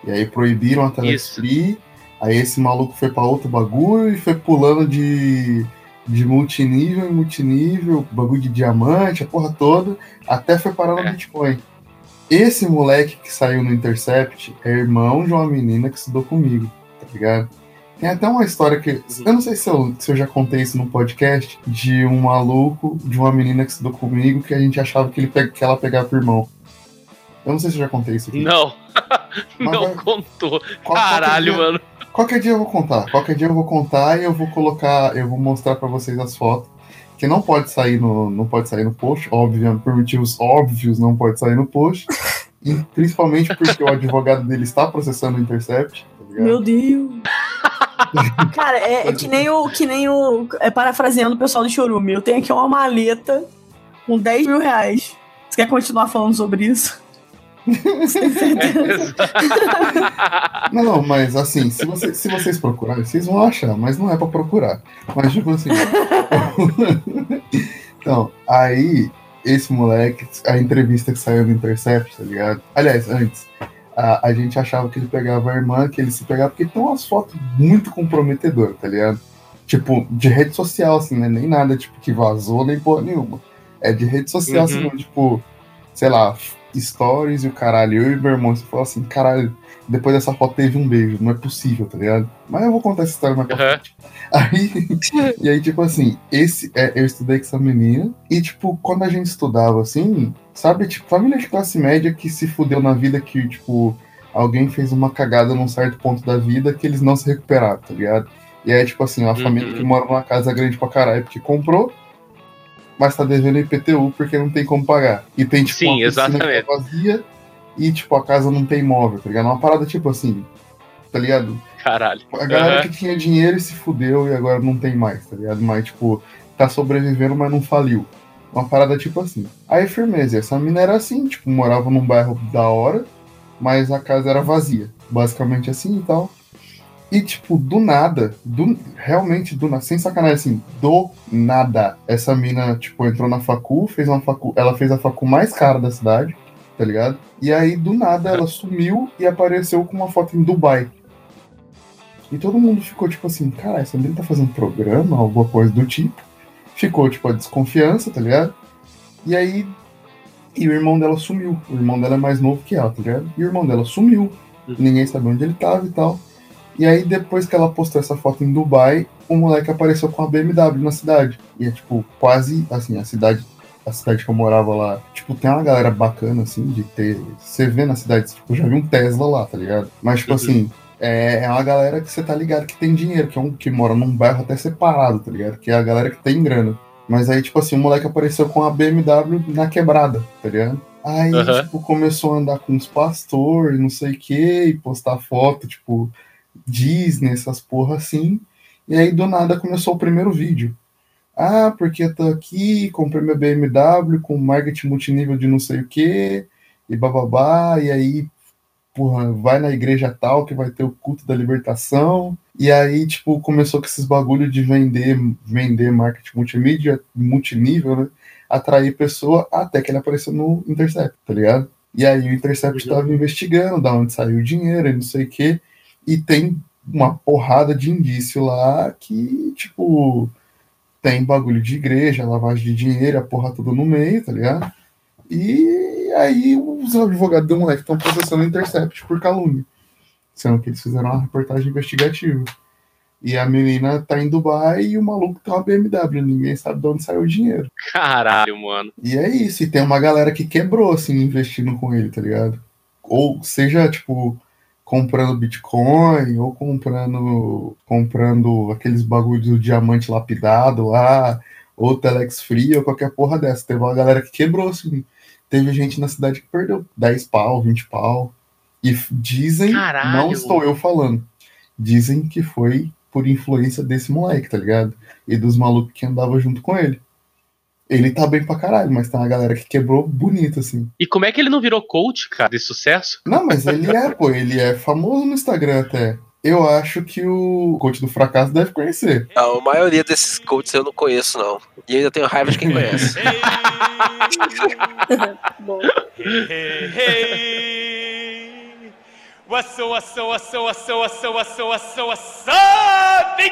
E aí proibiram a Telex Isso. Free. Aí esse maluco foi pra outro bagulho e foi pulando de, de multinível em multinível, bagulho de diamante, a porra toda, até foi parar no É. Bitcoin. Esse moleque que saiu no Intercept é irmão de uma menina que estudou comigo, tá ligado? Tem até uma história que. Eu não sei se eu, se eu já contei isso no podcast, de um maluco, de uma menina que estudou comigo, que a gente achava que, ele que ela pegava o irmão. Eu não sei se eu já contei isso aqui. Não. Mas não vai- contou. Qual- Caralho, qualquer dia- mano. Qualquer dia eu vou contar. Qualquer dia eu vou contar e eu vou colocar, eu vou mostrar pra vocês as fotos. Que não pode sair no, não pode sair no post, óbvio, por motivos óbvios não pode sair no post. E principalmente porque o advogado dele está processando o Intercept, tá ligado? Meu Deus. Cara, é, é que nem o. Que nem o. É parafraseando o pessoal do Chorume. Eu tenho aqui uma maleta com 10 mil reais. Você quer continuar falando sobre isso? Certeza? Não, não, mas assim, se, você- se vocês procurarem, vocês vão achar, mas não é pra procurar. Mas tipo assim. então, aí, esse moleque, a entrevista que saiu no Intercept, tá ligado? Aliás, antes, a, a gente achava que ele pegava a irmã, que ele se pegava, porque tem umas fotos muito comprometedoras, tá ligado? Tipo, de rede social, assim, né? Nem nada, tipo, que vazou, nem porra nenhuma. É de rede social, assim, Uhum. mesmo, tipo, sei lá, stories e o caralho. Eu e meu irmão, você falou assim, caralho, depois dessa foto teve um beijo, não é possível, tá ligado? Mas eu vou contar essa história mais pra frente. Aí, e aí, tipo assim, esse, é, eu estudei com essa menina, e tipo, quando a gente estudava assim, sabe, tipo, família de classe média que se fudeu na vida, que, tipo, alguém fez uma cagada num certo ponto da vida que eles não se recuperaram, tá ligado? E aí, tipo assim, uma Uhum. família que mora numa casa grande pra caralho porque comprou, mas tá devendo IPTU porque não tem como pagar. E tem, tipo, Sim, uma que exatamente. é vazia e, tipo, a casa não tem imóvel, tá ligado? Uma parada tipo assim, tá ligado? Caralho. A galera Aham. que tinha dinheiro e se fudeu e agora não tem mais, tá ligado? Mas, tipo, tá sobrevivendo, mas não faliu. Uma parada tipo assim. Aí, firmeza, essa mina era assim, tipo, morava num bairro da hora, mas a casa era vazia. Basicamente assim e tal. E, tipo, do nada, do, realmente do nada, sem sacanagem, assim, do nada, essa mina, tipo, entrou na facu, fez uma facu, ela fez a facu mais cara da cidade, tá ligado? E aí, do nada, ela sumiu e apareceu com uma foto em Dubai. E todo mundo ficou tipo assim, cara, essa menina tá fazendo programa, alguma coisa do tipo. Ficou, tipo, a desconfiança, tá ligado? E aí. E o irmão dela sumiu. O irmão dela é mais novo que ela, tá ligado? E o irmão dela sumiu. Ninguém sabia onde ele tava e tal. E aí, depois que ela postou essa foto em Dubai, o moleque apareceu com a BMW na cidade. E é, tipo, quase, assim, a cidade a cidade que eu morava lá, tipo, tem uma galera bacana, assim, de ter. Você vê na cidade, tipo, já vi um Tesla lá, tá ligado? Mas, tipo assim, é, é uma galera que você tá ligado que tem dinheiro, que é um que mora num bairro até separado, tá ligado? Que é a galera que tem grana. Mas aí, tipo assim, o moleque apareceu com a BMW na quebrada, tá ligado? Aí, Aham. tipo, começou a andar com uns pastores, não sei o que, e postar foto, tipo, Disney, essas porra assim. E aí, do nada, começou o primeiro vídeo. Ah, porque eu tô aqui, comprei minha BMW com marketing multinível de não sei o que, e bababá, e aí, porra, vai na igreja tal que vai ter o culto da libertação. E aí, tipo, começou com esses bagulho de vender, vender marketing multimídia, multinível, né? Atrair pessoa até que ele apareceu no Intercept, tá ligado? E aí o Intercept tava investigando da onde saiu o dinheiro e não sei o que. E tem uma porrada de indício lá que, tipo, tem bagulho de igreja, lavagem de dinheiro, a porra toda no meio, tá ligado? E aí os advogados do moleque estão processando o Intercept por calúnia. Sendo que eles fizeram uma reportagem investigativa. E a menina tá em Dubai e o maluco tem uma BMW. Ninguém sabe de onde saiu o dinheiro. Caralho, mano. E é isso. E tem uma galera que quebrou, assim, investindo com ele, tá ligado? Ou seja, tipo, comprando Bitcoin ou comprando comprando aqueles bagulhos do diamante lapidado lá, ou Telex Free, ou qualquer porra dessa. Teve uma galera que quebrou, assim. Teve gente na cidade que perdeu 10 pau, 20 pau. E dizem, Caralho. não estou eu falando, dizem que foi por influência desse moleque, tá ligado? E dos malucos que andavam junto com ele. Ele tá bem pra caralho, mas tem uma galera que quebrou bonito, assim. E como é que ele não virou coach, cara, de sucesso? Não, mas ele é, pô, ele é famoso no Instagram até. Eu acho que o coach do fracasso deve conhecer. A maioria desses coaches eu não conheço, não. E ainda tenho raiva de quem conhece. Up,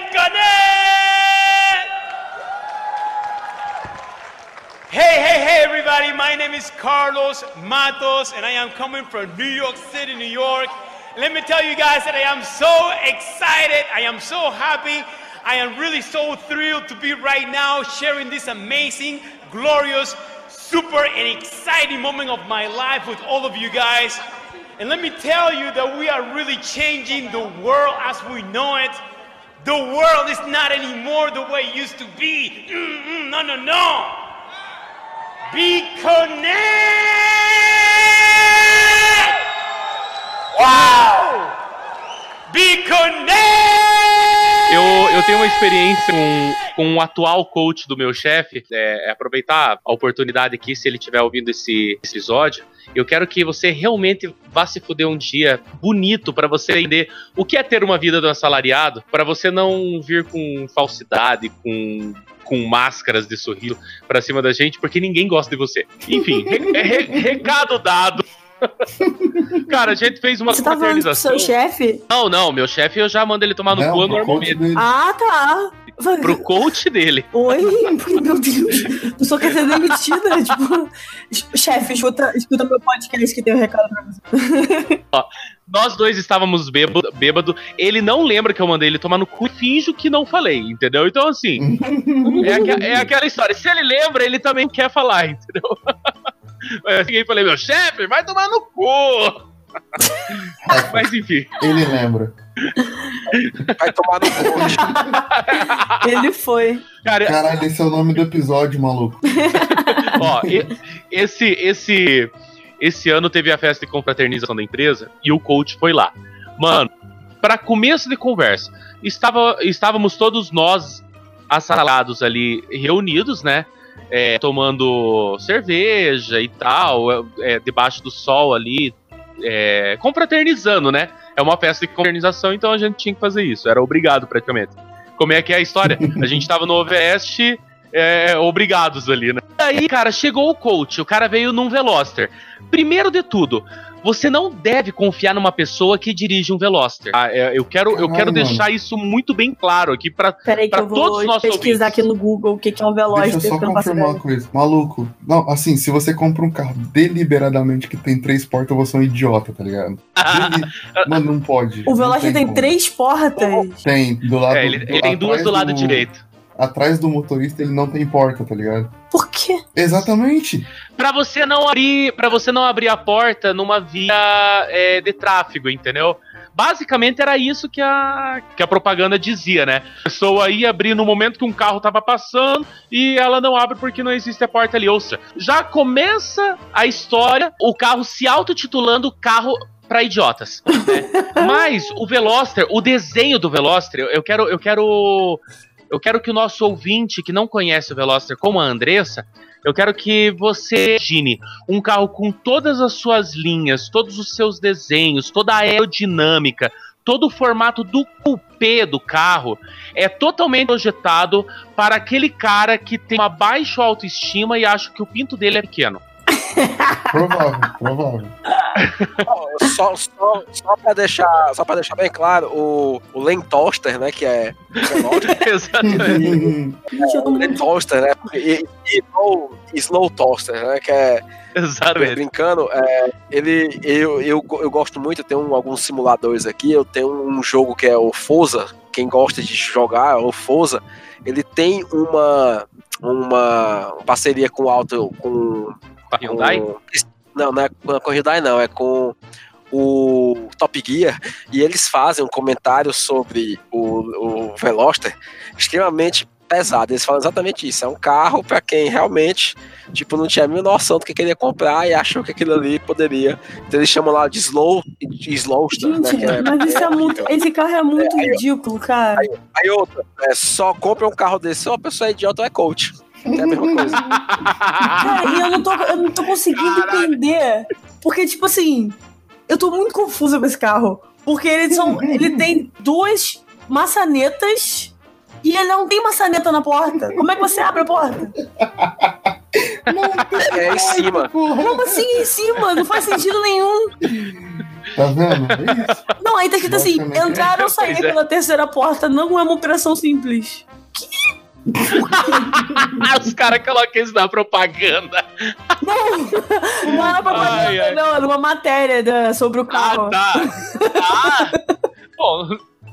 Hey, hey, hey, everybody. My name is Carlos Matos, and I am coming from New York City, New York. Let me tell you guys that I am so excited. I am so happy. I am really so thrilled to be right now sharing this amazing, glorious, super, and exciting moment of my life with all of you guys. And let me tell you that we are really changing the world as we know it. The world is not anymore the way it used to be. Mm-mm, no, no, no. Be connect. Wow. Be connect. Eu, eu tenho uma experiência com, com um atual coach do meu chefe. É, é aproveitar a oportunidade aqui, se ele estiver ouvindo esse episódio. Eu quero que você realmente vá se fuder um dia bonito para você entender o que é ter uma vida de um assalariado, para você não vir com falsidade, com com máscaras de sorriso pra cima da gente, porque ninguém gosta de você. Enfim, é re- recado dado. Cara, a gente fez uma Você tá falando seu chefe? Não, não, meu chefe eu já mando ele tomar no Não, cu normalmente. Ah, tá. Pro coach dele. Oi? Meu Deus. Eu só quero ser demitida. tipo, chefe, escuta, escuta meu podcast que tem um recado pra você. Ó, nós dois estávamos bêbado, bêbado. Ele não lembra que eu mandei ele tomar no cu e finjo que não falei, entendeu? Então, assim, é, é aquela história. Se ele lembra, ele também quer falar, entendeu? Eu cheguei e falei, meu chefe, vai tomar no cu! Mas enfim. Ele lembra. Vai tomar no cu. Ele foi. Cara, Caralho, esse é o nome do episódio, maluco. Ó, e- esse, esse, esse ano teve a festa de confraternização da empresa e o coach foi lá. Mano, para começo de conversa, estava, estávamos todos nós assalados ali reunidos, né? É, tomando cerveja e tal, é, é, debaixo do sol ali, é, confraternizando, né? É uma festa de confraternização, então a gente tinha que fazer isso, era obrigado praticamente. Como é que é a história? A gente tava no OVS é, obrigados ali, né? Aí, cara, chegou o coach, o cara veio num Veloster. Primeiro de tudo, você não deve confiar numa pessoa que dirige um Veloster. Ah, é, eu quero, eu Caralho, quero mano. deixar isso muito bem claro aqui eu todos vou os nossos pesquisar ouvintes. aqui no Google o que que é um Deixa Veloster, eu só porque eu não faço confirmar uma coisa. Maluco, não, assim, se você compra um carro deliberadamente que tem três portas, você é um idiota, tá ligado? Deli- Mano, não pode. O Veloster tem como. três portas. Tem, do lado. É, ele, do- ele tem duas do lado direito. Atrás do motorista ele não tem porta, tá ligado? Por quê? Exatamente. Pra você não abrir, para você não abrir a porta numa via é, de tráfego, entendeu? Basicamente era isso que a, que a propaganda dizia, né? A pessoa ia abrir no momento que um carro tava passando e ela não abre porque não existe a porta ali. Ou seja, já começa a história, o carro se autotitulando carro pra idiotas. né? Mas o Veloster, o desenho do Veloster, eu quero, eu quero, eu quero que o nosso ouvinte que não conhece o Veloster, como a Andressa, eu quero que você imagine um carro com todas as suas linhas, todos os seus desenhos, toda a aerodinâmica, todo o formato do cupê do carro é totalmente projetado para aquele cara que tem uma baixa autoestima e acha que o pinto dele é pequeno. Provável, provável. só, só, só, pra deixar, só pra deixar bem claro, o, o Len Toaster, né, que é Exatamente. o Len Toaster, né, e, e Slow, Slow Toaster, né, que é Exatamente. brincando, é, ele, eu, eu, eu gosto muito, eu tenho alguns simuladores aqui, eu tenho um jogo que é o Forza, quem gosta de jogar, o Forza, ele tem uma, uma parceria com o Auto, com Com a Hyundai? com- não, não é com a Hyundai não, é com o Top Gear e eles fazem um comentário sobre o, o Veloster extremamente pesado. Eles falam exatamente isso. É um carro para quem realmente tipo, não tinha a mínima noção do que queria comprar e achou que aquilo ali poderia. Então eles chamam lá de slow, de slowster, Gente, né? que é- mas isso é muito. Esse carro é muito aí- ridículo, cara. Aí outra, é, só compra um carro desse ou a pessoa é idiota ou é coach. É a mesma coisa. Cara, e eu não tô, eu não tô conseguindo entender. Porque, tipo assim, eu tô muito confusa com esse carro. Porque eles são. Ele tem duas maçanetas e ele não tem maçaneta na porta. Como é que você abre a porta? É em cima. Como assim em cima? Não faz sentido nenhum. Tá vendo? É isso. Não, aí tá escrito assim: Basicamente. entrar ou sair Pois é. pela terceira porta não é uma operação simples. Os caras colocam isso na propaganda. Não, não era propaganda, Ai, ai. não, era uma matéria da- sobre o carro. Tá. Ah! Bom,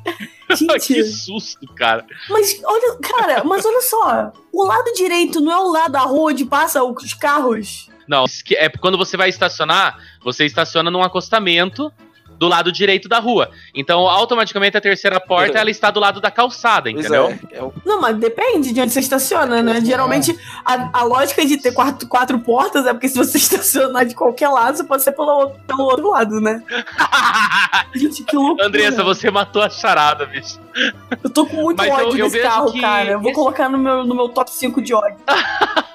Gente, que susto, cara. mas olha, cara, mas olha só. O lado direito não é o lado da rua onde passam os carros? Não, é quando você vai estacionar, você estaciona num acostamento do lado direito da rua. Então, automaticamente a terceira porta ela está do lado da calçada, entendeu? é, é o- Não, mas depende de onde você estaciona, né? Geralmente, a, a lógica de ter quatro, quatro portas é porque se você estacionar de qualquer lado, você pode ser pelo, outro- pelo outro lado, né? Gente, que loucura. Andressa, você matou a charada, bicho. Eu tô com muito Mas eu- ódio eu desse vejo carro, que cara. Eu vou esse- colocar no meu, no meu top 5 de ódio.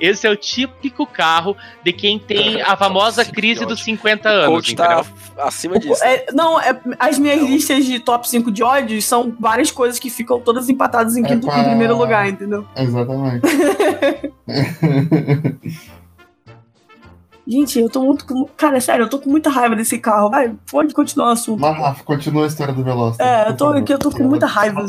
Esse é o típico carro de quem tem a famosa crise dos 50 anos, coach tá entendeu? acima disso. É, não, é, as minhas listas de top 5 de ódio são várias coisas que ficam todas empatadas em, É quinto, pra- em primeiro lugar, entendeu? Exatamente. Gente, eu tô muito. com- Cara, é sério, eu tô com muita raiva desse carro. Vai, pode continuar o assunto. Mas, Rafa, continua a história do Veloster. É, eu tô, eu tô com muita raiva.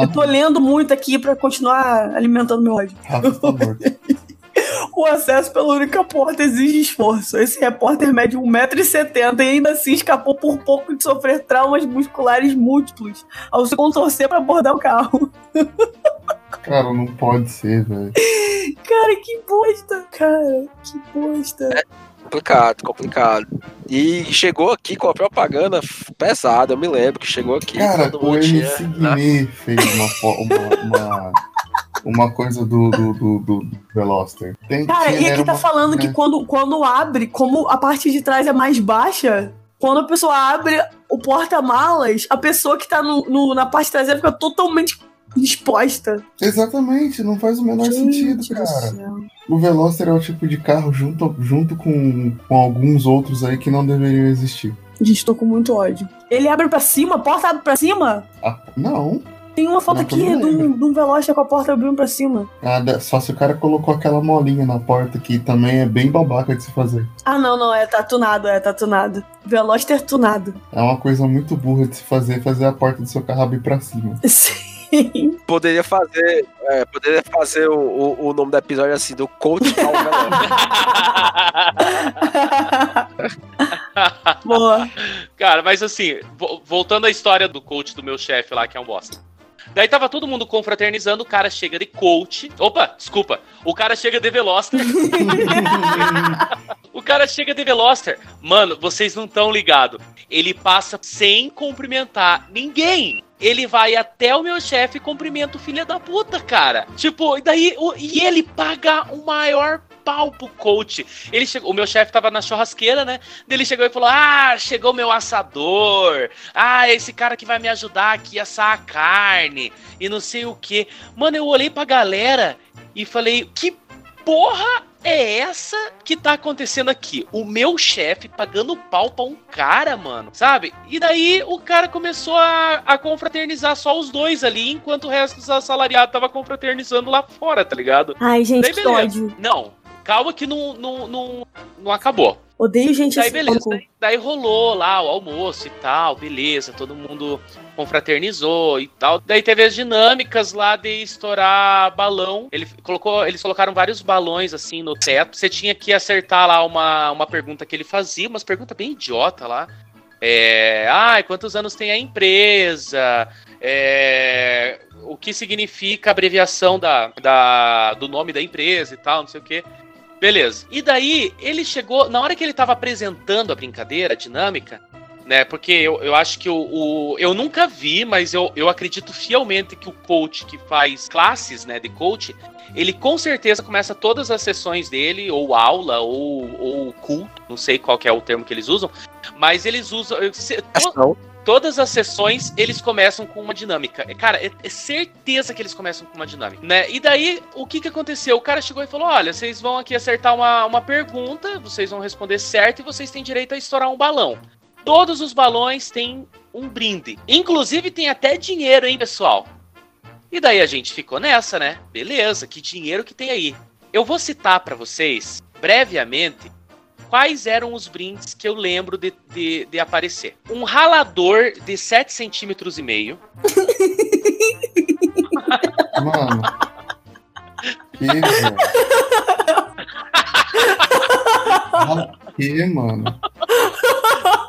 Eu tô lendo muito aqui pra continuar alimentando meu ódio. Rafa, por favor. O acesso pela única porta exige esforço. Esse repórter mede 1,70m e ainda assim escapou por pouco de sofrer traumas musculares múltiplos ao se contorcer pra abordar o carro. Cara, não pode ser, velho. Cara, que bosta, cara. Que bosta. Complicado, complicado. E chegou aqui com a propaganda pesada, eu me lembro que chegou aqui. Cara, todo o mundo tinha. MC Guimê fez uma, uma, uma, uma coisa do, do, do, do Veloster. Tem, Cara, e aqui tá uma- falando que é. quando, quando abre, como a parte de trás é mais baixa, quando a pessoa abre o porta-malas, a pessoa que tá no, no- na parte traseira fica totalmente exposta. Exatamente, não faz o menor Gente sentido, do cara. O Veloster é o tipo de carro junto, junto com, com alguns outros aí que não deveriam existir. Gente, tô com muito ódio. Ele abre pra cima, a porta abre pra cima? Ah, não. Tem uma foto Não, aqui de um, de um Veloster com a porta abrindo pra cima. Nada, só se o cara colocou aquela molinha na porta que também é bem babaca de se fazer. Ah, não, não, é tá tunado, é tá tunado. Veloster tunado. É uma coisa muito burra de se fazer, fazer a porta do seu carro abrir pra cima. Sim. Poderia fazer, é, poderia fazer o, o, o nome do episódio assim, do coach ao. Boa. Cara, mas assim, vo- voltando à história do coach do meu chefe lá, que é um bosta. Daí tava todo mundo confraternizando, o cara chega de coach. Opa, desculpa. O cara chega de Veloster. o cara chega de Veloster. Mano, vocês não estão ligados. Ele passa sem cumprimentar ninguém. Ele vai até o meu chefe e cumprimenta o filho da puta, cara. Tipo, e daí. o- e ele paga o maior pau pro coach. Ele chegou, o meu chefe tava na churrasqueira, né? Ele chegou e falou: Ah, chegou meu assador. Ah, esse cara que vai me ajudar aqui a assar a carne. E não sei o que. Mano, eu olhei pra galera e falei: Que porra é essa que tá acontecendo aqui? O meu chefe pagando pau pra um cara, mano, sabe? E daí o cara começou a, a confraternizar só os dois ali, enquanto o resto dos assalariados tava confraternizando lá fora, tá ligado? Ai, gente, Daí que ódio. Não, calma que não, não, não, não acabou. Odeio gente Daí assim. beleza, daí, daí rolou lá o almoço e tal, beleza, todo mundo confraternizou e tal. Daí teve as dinâmicas lá de estourar balão. Ele colocou, eles colocaram vários balões assim no teto. Você tinha que acertar lá uma, uma pergunta que ele fazia, umas perguntas bem idiota lá. É, ah, quantos anos tem a empresa? É, o que significa a abreviação da, da, do nome da empresa e tal, não sei o quê. Beleza. E daí, ele chegou, na hora que ele tava apresentando a brincadeira, a dinâmica, né? Porque eu, eu acho que o, o- Eu nunca vi, mas eu, eu acredito fielmente que o coach que faz classes, né, de coach, ele com certeza começa todas as sessões dele, ou aula, ou, ou culto, não sei qual é o termo que eles usam, mas eles usam. se- to- Todas as sessões eles começam com uma dinâmica. É, Cara, é, é certeza que eles começam com uma dinâmica, né? E daí, o que que aconteceu? O cara chegou e falou: Olha, vocês vão aqui acertar uma, uma pergunta, vocês vão responder certo e vocês têm direito a estourar um balão. Todos os balões têm um brinde. Inclusive tem até dinheiro, hein, pessoal? E daí a gente ficou nessa, né? Beleza, que dinheiro que tem aí. Eu vou citar pra vocês, brevemente, quais eram os brindes que eu lembro de, de, de aparecer. Um ralador de 7 centímetros e meio. Mano. Que, mano?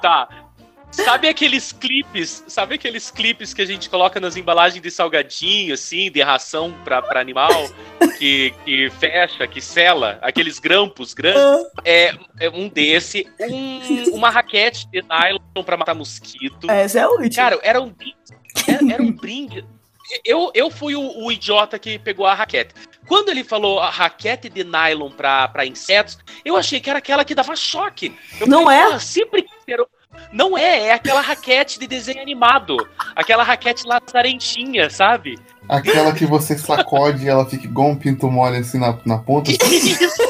Tá. Sabe aqueles clipes, sabe aqueles clipes que a gente coloca nas embalagens de salgadinho, assim, de ração pra, pra animal, que, que fecha, que sela, aqueles grampos grandes? É, é um desse, um- uma raquete de nylon pra matar mosquito. Essa é útil. Cara, era um brinde. Era, era um brinde. Eu, eu fui o, o idiota que pegou a raquete. Quando ele falou a raquete de nylon pra, pra insetos, eu achei que era aquela que dava choque. Eu Não é? "Ah, sempre quis ter o-" Não é, é aquela raquete de desenho animado. Aquela raquete lazarentinha, sabe? Aquela que você sacode e ela fica igual um pinto mole assim na, na ponta. Isso,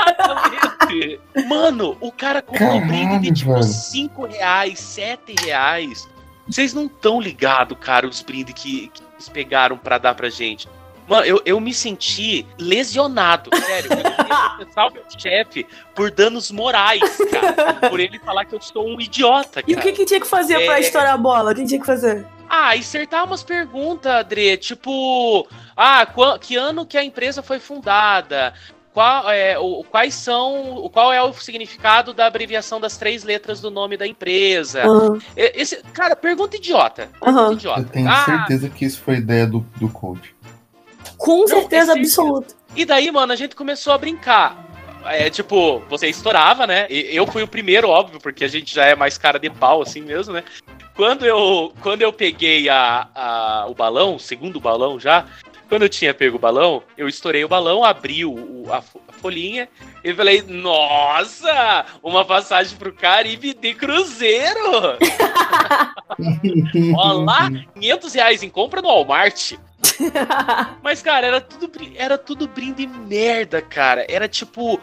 exatamente. Mano, o cara comprou um brinde de tipo velho. 5 reais, 7 reais. Vocês não tão ligados, cara, os brindes que, que eles pegaram pra dar pra gente. Mano, eu, eu me senti lesionado, sério. Eu queria processar o meu chefe por danos morais, cara. Por ele falar que eu sou um idiota, cara. E o que, que tinha que fazer pra É. estourar a bola? O que tinha que fazer? Ah, acertar umas perguntas, Adri, tipo, ah, qua- que ano que a empresa foi fundada? Qual é, o, quais são, o- qual é o significado da abreviação das três letras do nome da empresa? E- Esse, cara, pergunta idiota. Pergunta Aham. idiota. Eu tenho Ah, certeza que isso foi ideia do, do coach. Com certeza certeza. absoluta. E daí, mano, a gente começou a brincar. É tipo, você estourava, né? Eu fui o primeiro, óbvio, porque a gente já é mais cara de pau, assim mesmo, né? Quando eu, quando eu peguei a, a- o balão, o segundo balão já, quando eu tinha pego o balão, eu estourei o balão, abri o, a, a folhinha e falei, nossa, uma passagem pro Caribe de cruzeiro! Olá, 500 reais em compra no Walmart. Mas, cara, era tudo, era tudo brinde merda, cara. Era tipo.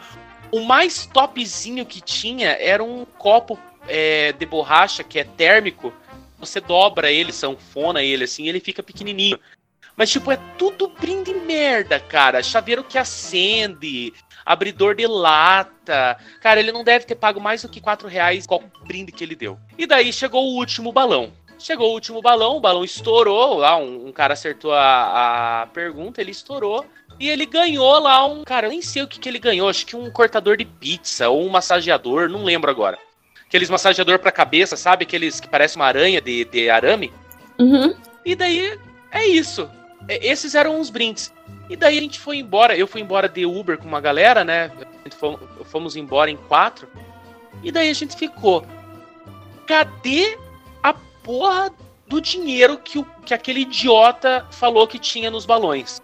O mais topzinho que tinha era um copo é, de borracha que é térmico. Você dobra ele, sanfona ele assim, ele fica pequenininho. Mas, tipo, é tudo brinde merda, cara. Chaveiro que acende, abridor de lata. Cara, ele não deve ter pago mais do que 4 reais qual brinde que ele deu. E daí chegou o último balão. Chegou o último balão, o balão estourou. Lá, um, um cara acertou a, a pergunta, ele estourou. E ele ganhou lá um. Cara, eu nem sei o que, que ele ganhou. Acho que um cortador de pizza ou um massageador, não lembro agora. Aqueles massageador pra cabeça, sabe? Aqueles que parecem uma aranha de, de arame. Uhum. E daí é isso. É, Esses eram os brindes. E daí a gente foi embora. Eu fui embora de Uber com uma galera, né? Fomos embora em quatro. E daí a gente ficou. Cadê a porra do dinheiro que, o, que aquele idiota falou que tinha nos balões?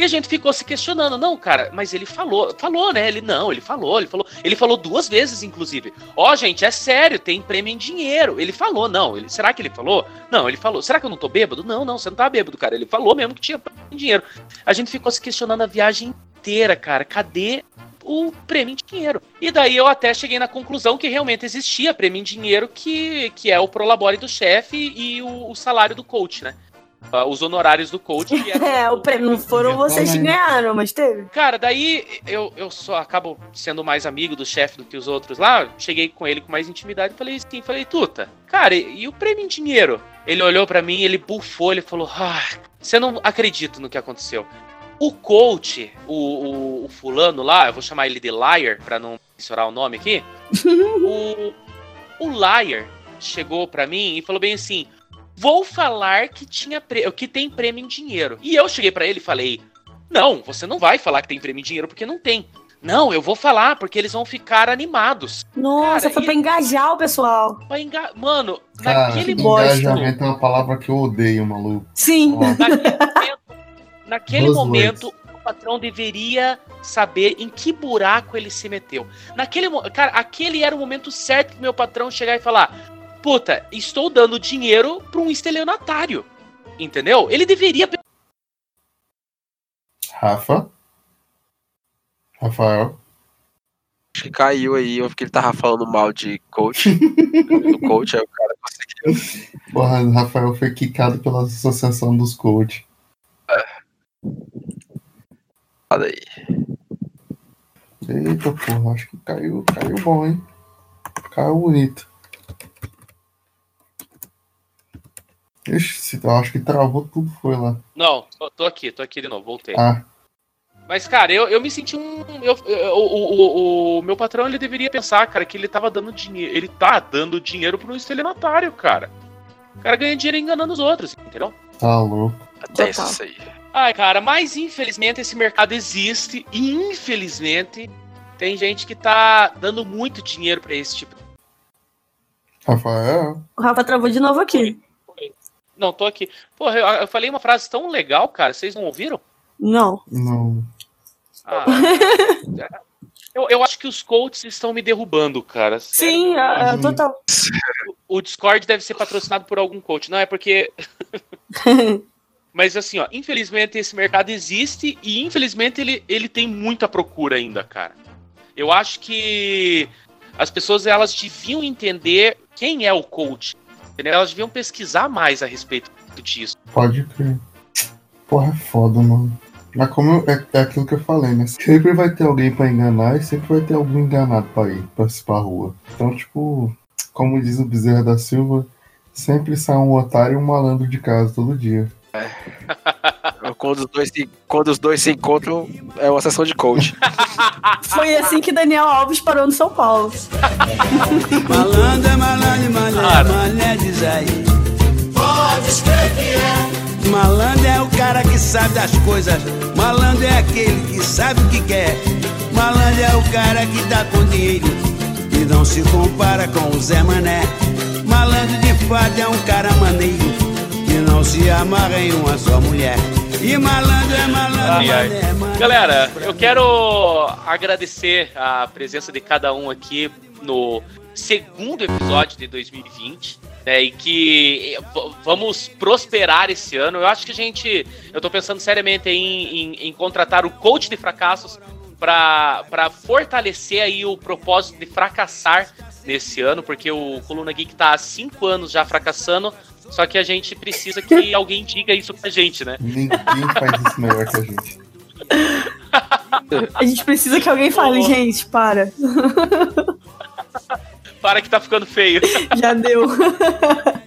E a gente ficou se questionando, não, cara, mas ele falou, falou, né? Ele não, ele falou, ele falou, ele falou duas vezes, inclusive. Ó, gente, é sério, tem prêmio em dinheiro. Ele falou, não, ele, será que ele falou? Não, ele falou. Será que eu não tô bêbado? Não, não, você não tá bêbado, cara. Ele falou mesmo que tinha prêmio em dinheiro. A gente ficou se questionando a viagem inteira, cara. Cadê o prêmio em dinheiro? E daí eu até cheguei na conclusão que realmente existia prêmio em dinheiro, que, que é o prolabore do chefe e o, o salário do coach, né? Ah, os honorários do coach. Que era- É, o prêmio não foram vocês que ganharam, mas teve. Cara, daí eu, eu só acabo sendo mais amigo do chefe do que os outros lá. Cheguei com ele com mais intimidade e falei assim, falei, Tuta, cara, e, e o prêmio em dinheiro? Ele olhou pra mim, ele bufou, ele falou, ah, você não acredita no que aconteceu. O coach, o, o, o fulano lá, eu vou chamar ele de Liar, pra não mencionar o nome aqui. o, o Liar chegou pra mim e falou bem assim: vou falar que tinha pre- que tem prêmio em dinheiro. E eu cheguei pra ele e falei: não, você não vai falar que tem prêmio em dinheiro porque não tem. Não, eu vou falar, porque eles vão ficar animados. Nossa, Cara, foi e- pra engajar o pessoal. Pra enga... Mano, Cara, naquele engajamento é uma palavra que eu odeio, maluco. Sim. Ó, Naquele Duas momento, o patrão deveria saber em que buraco ele se meteu. Naquele mo- Cara, aquele era o momento certo pro meu patrão chegar e falar: Puta, estou dando dinheiro pra um estelionatário. Entendeu? Ele deveria. Rafa? Rafael? Acho que caiu aí, eu vi que ele tava falando mal de coach. do coach, aí o cara conseguiu. Porra, Rafael foi quicado pela Associação dos Coach. Olha aí. Eita porra, acho que caiu, caiu bom, hein? Caiu bonito. Ixi, eu acho que travou tudo, foi lá. Não, tô, tô aqui, tô aqui de novo, voltei. Ah, Mas, cara, eu, eu me senti um. eu- eu- o, o, o- meu patrão ele deveria pensar, cara, que ele tava dando dinheiro. Ele tá dando dinheiro pra um estelionatário, cara. O cara ganha dinheiro enganando os outros, entendeu? tá louco. Tem isso aí. Ai, cara, mas infelizmente esse mercado existe e infelizmente tem gente que tá dando muito dinheiro pra esse tipo. Rafael? O Rafa travou de novo aqui. Não, tô aqui. Porra, eu, eu falei uma frase tão legal, cara, vocês não ouviram? Não. Não. Ah, eu, eu acho que os coaches estão me derrubando, cara. Sim, é, é, total. O Discord deve ser patrocinado por algum coach. Não, é porque. Mas assim, ó, infelizmente esse mercado existe e infelizmente ele, ele tem muita procura ainda, cara. Eu acho que as pessoas elas deviam entender quem é o coach. Entendeu? Elas deviam pesquisar mais a respeito disso. Pode crer. Porra, é foda, mano. Mas como eu- é, é aquilo que eu falei, né? Sempre vai ter alguém pra enganar e sempre vai ter algum enganado pra ir pra, pra rua. Então, tipo, como diz o Bezerra da Silva, sempre sai um otário e um malandro de casa todo dia. Quando os dois se, quando os dois se encontram, é uma sessão de coach. Foi assim que Daniel Alves parou no São Paulo. Malandro é malandro, malandro, malandro diz aí. Pode que é. Malandro é o cara que sabe das coisas. Malandro é aquele que sabe o que quer. Malandro é o cara que dá com dinheiro e não se compara com o Zé Mané. Malandro de fato é um cara maneiro que não se amarra em uma só mulher. E malandro é malandro, Ai, ai. é malandro. Galera, eu quero agradecer a presença de cada um aqui no segundo episódio de 2020. né, e que eh, vamos prosperar esse ano. Eu acho que a gente. Eu tô pensando seriamente em, em- em contratar o coach de fracassos para fortalecer aí o propósito de fracassar nesse ano, porque o Coluna Geek tá há cinco anos já fracassando. Só que a gente precisa que alguém diga isso pra gente, né? Ninguém faz isso melhor que a gente. A gente precisa que alguém fale, gente, para. Para que tá ficando feio. Já deu.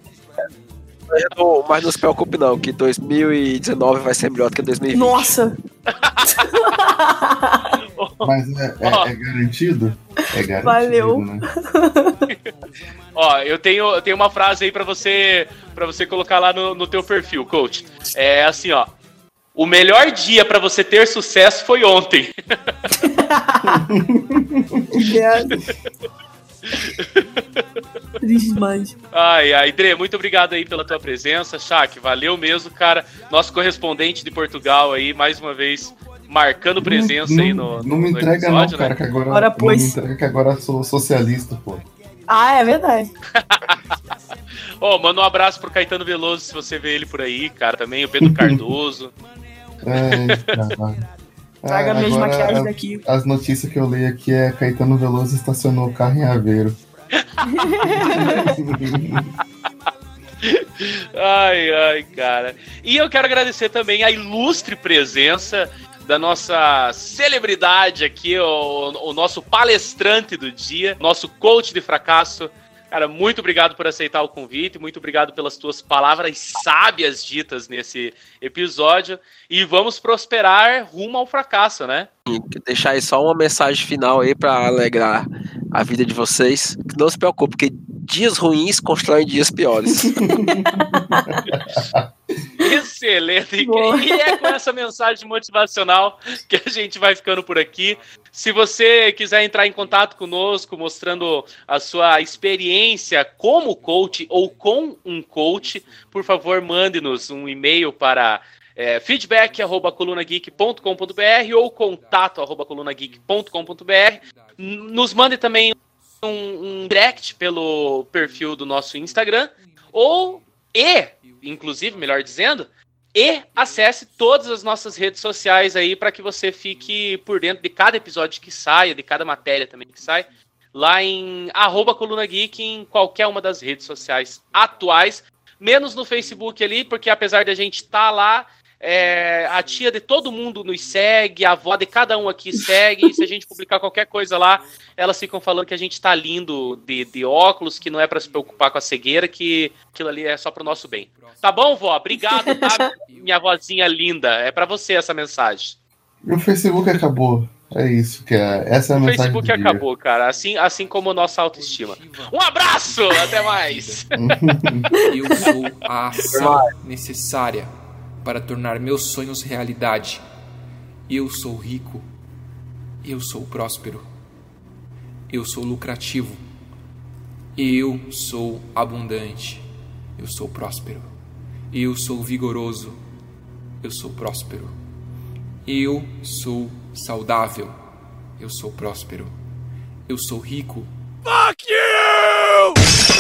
Mas não, mas não se preocupe não, que 2019 vai ser melhor do que 2020. Nossa. Mas é, é- é garantido? É garantido, Valeu. né? Ó, eu tenho, eu tenho uma frase aí pra você para você colocar lá no, no teu perfil, coach. É assim, ó. O melhor dia pra você ter sucesso foi ontem. Triste demais. Ai, ai, Dre, muito obrigado aí pela tua presença. Shaq, valeu mesmo, cara. Nosso correspondente de Portugal aí, mais uma vez, marcando presença aí no, Não me no entrega episódio, não, cara, né? que agora, Ora, não me pois. entrega que agora sou socialista, pô. Ah, é verdade. Ó, manda um abraço pro Caetano Veloso, se você vê ele por aí, cara, também, o Pedro Cardoso. É, caralho. Traga Ah, minhas maquiagens as- daqui. As notícias que eu leio aqui é Caetano Veloso estacionou o carro em Aveiro. Ai, ai, cara. E eu quero agradecer também a ilustre presença da nossa celebridade aqui, o, o nosso palestrante do dia, nosso coach de fracasso. Cara, muito obrigado por aceitar o convite, muito obrigado pelas tuas palavras sábias ditas nesse episódio. E vamos prosperar rumo ao fracasso, né? Deixar aí só uma mensagem final aí pra alegrar a vida de vocês. Que Não se preocupe, porque dias ruins constroem dias piores. Excelente. Boa. E é com essa mensagem motivacional que a gente vai ficando por aqui. Se você quiser entrar em contato conosco, mostrando a sua experiência como coach ou com um coach, por favor, mande-nos um e-mail para é, feedback.colunageek.com.br ou contato.colunageek.com.br. Nos mande também um, um direct pelo perfil do nosso Instagram ou e, inclusive, melhor dizendo, e acesse todas as nossas redes sociais aí para que você fique por dentro de cada episódio que saia, de cada matéria também que sai, lá em arroba Coluna Geek em qualquer uma das redes sociais atuais, menos no Facebook ali, porque apesar de a gente estar lá, é, a tia de todo mundo nos segue, a avó de cada um aqui segue, e se a gente publicar qualquer coisa lá, elas ficam falando que a gente tá lindo de, de óculos, que não é para se preocupar com a cegueira, que aquilo ali é só pro nosso bem. Tá bom, vó? Obrigado, tá? Minha vozinha linda. É para você essa mensagem. O Facebook acabou. É isso que é. Essa é a O mensagem Facebook do dia. acabou, cara. Assim, assim como nossa autoestima. Um abraço! Até mais! Eu sou a ação necessária para tornar meus sonhos realidade. Eu sou rico. Eu sou próspero. Eu sou lucrativo. Eu sou abundante. Eu sou próspero. Eu sou vigoroso. Eu sou próspero. Eu sou saudável. Eu sou próspero. Eu sou rico. Fuck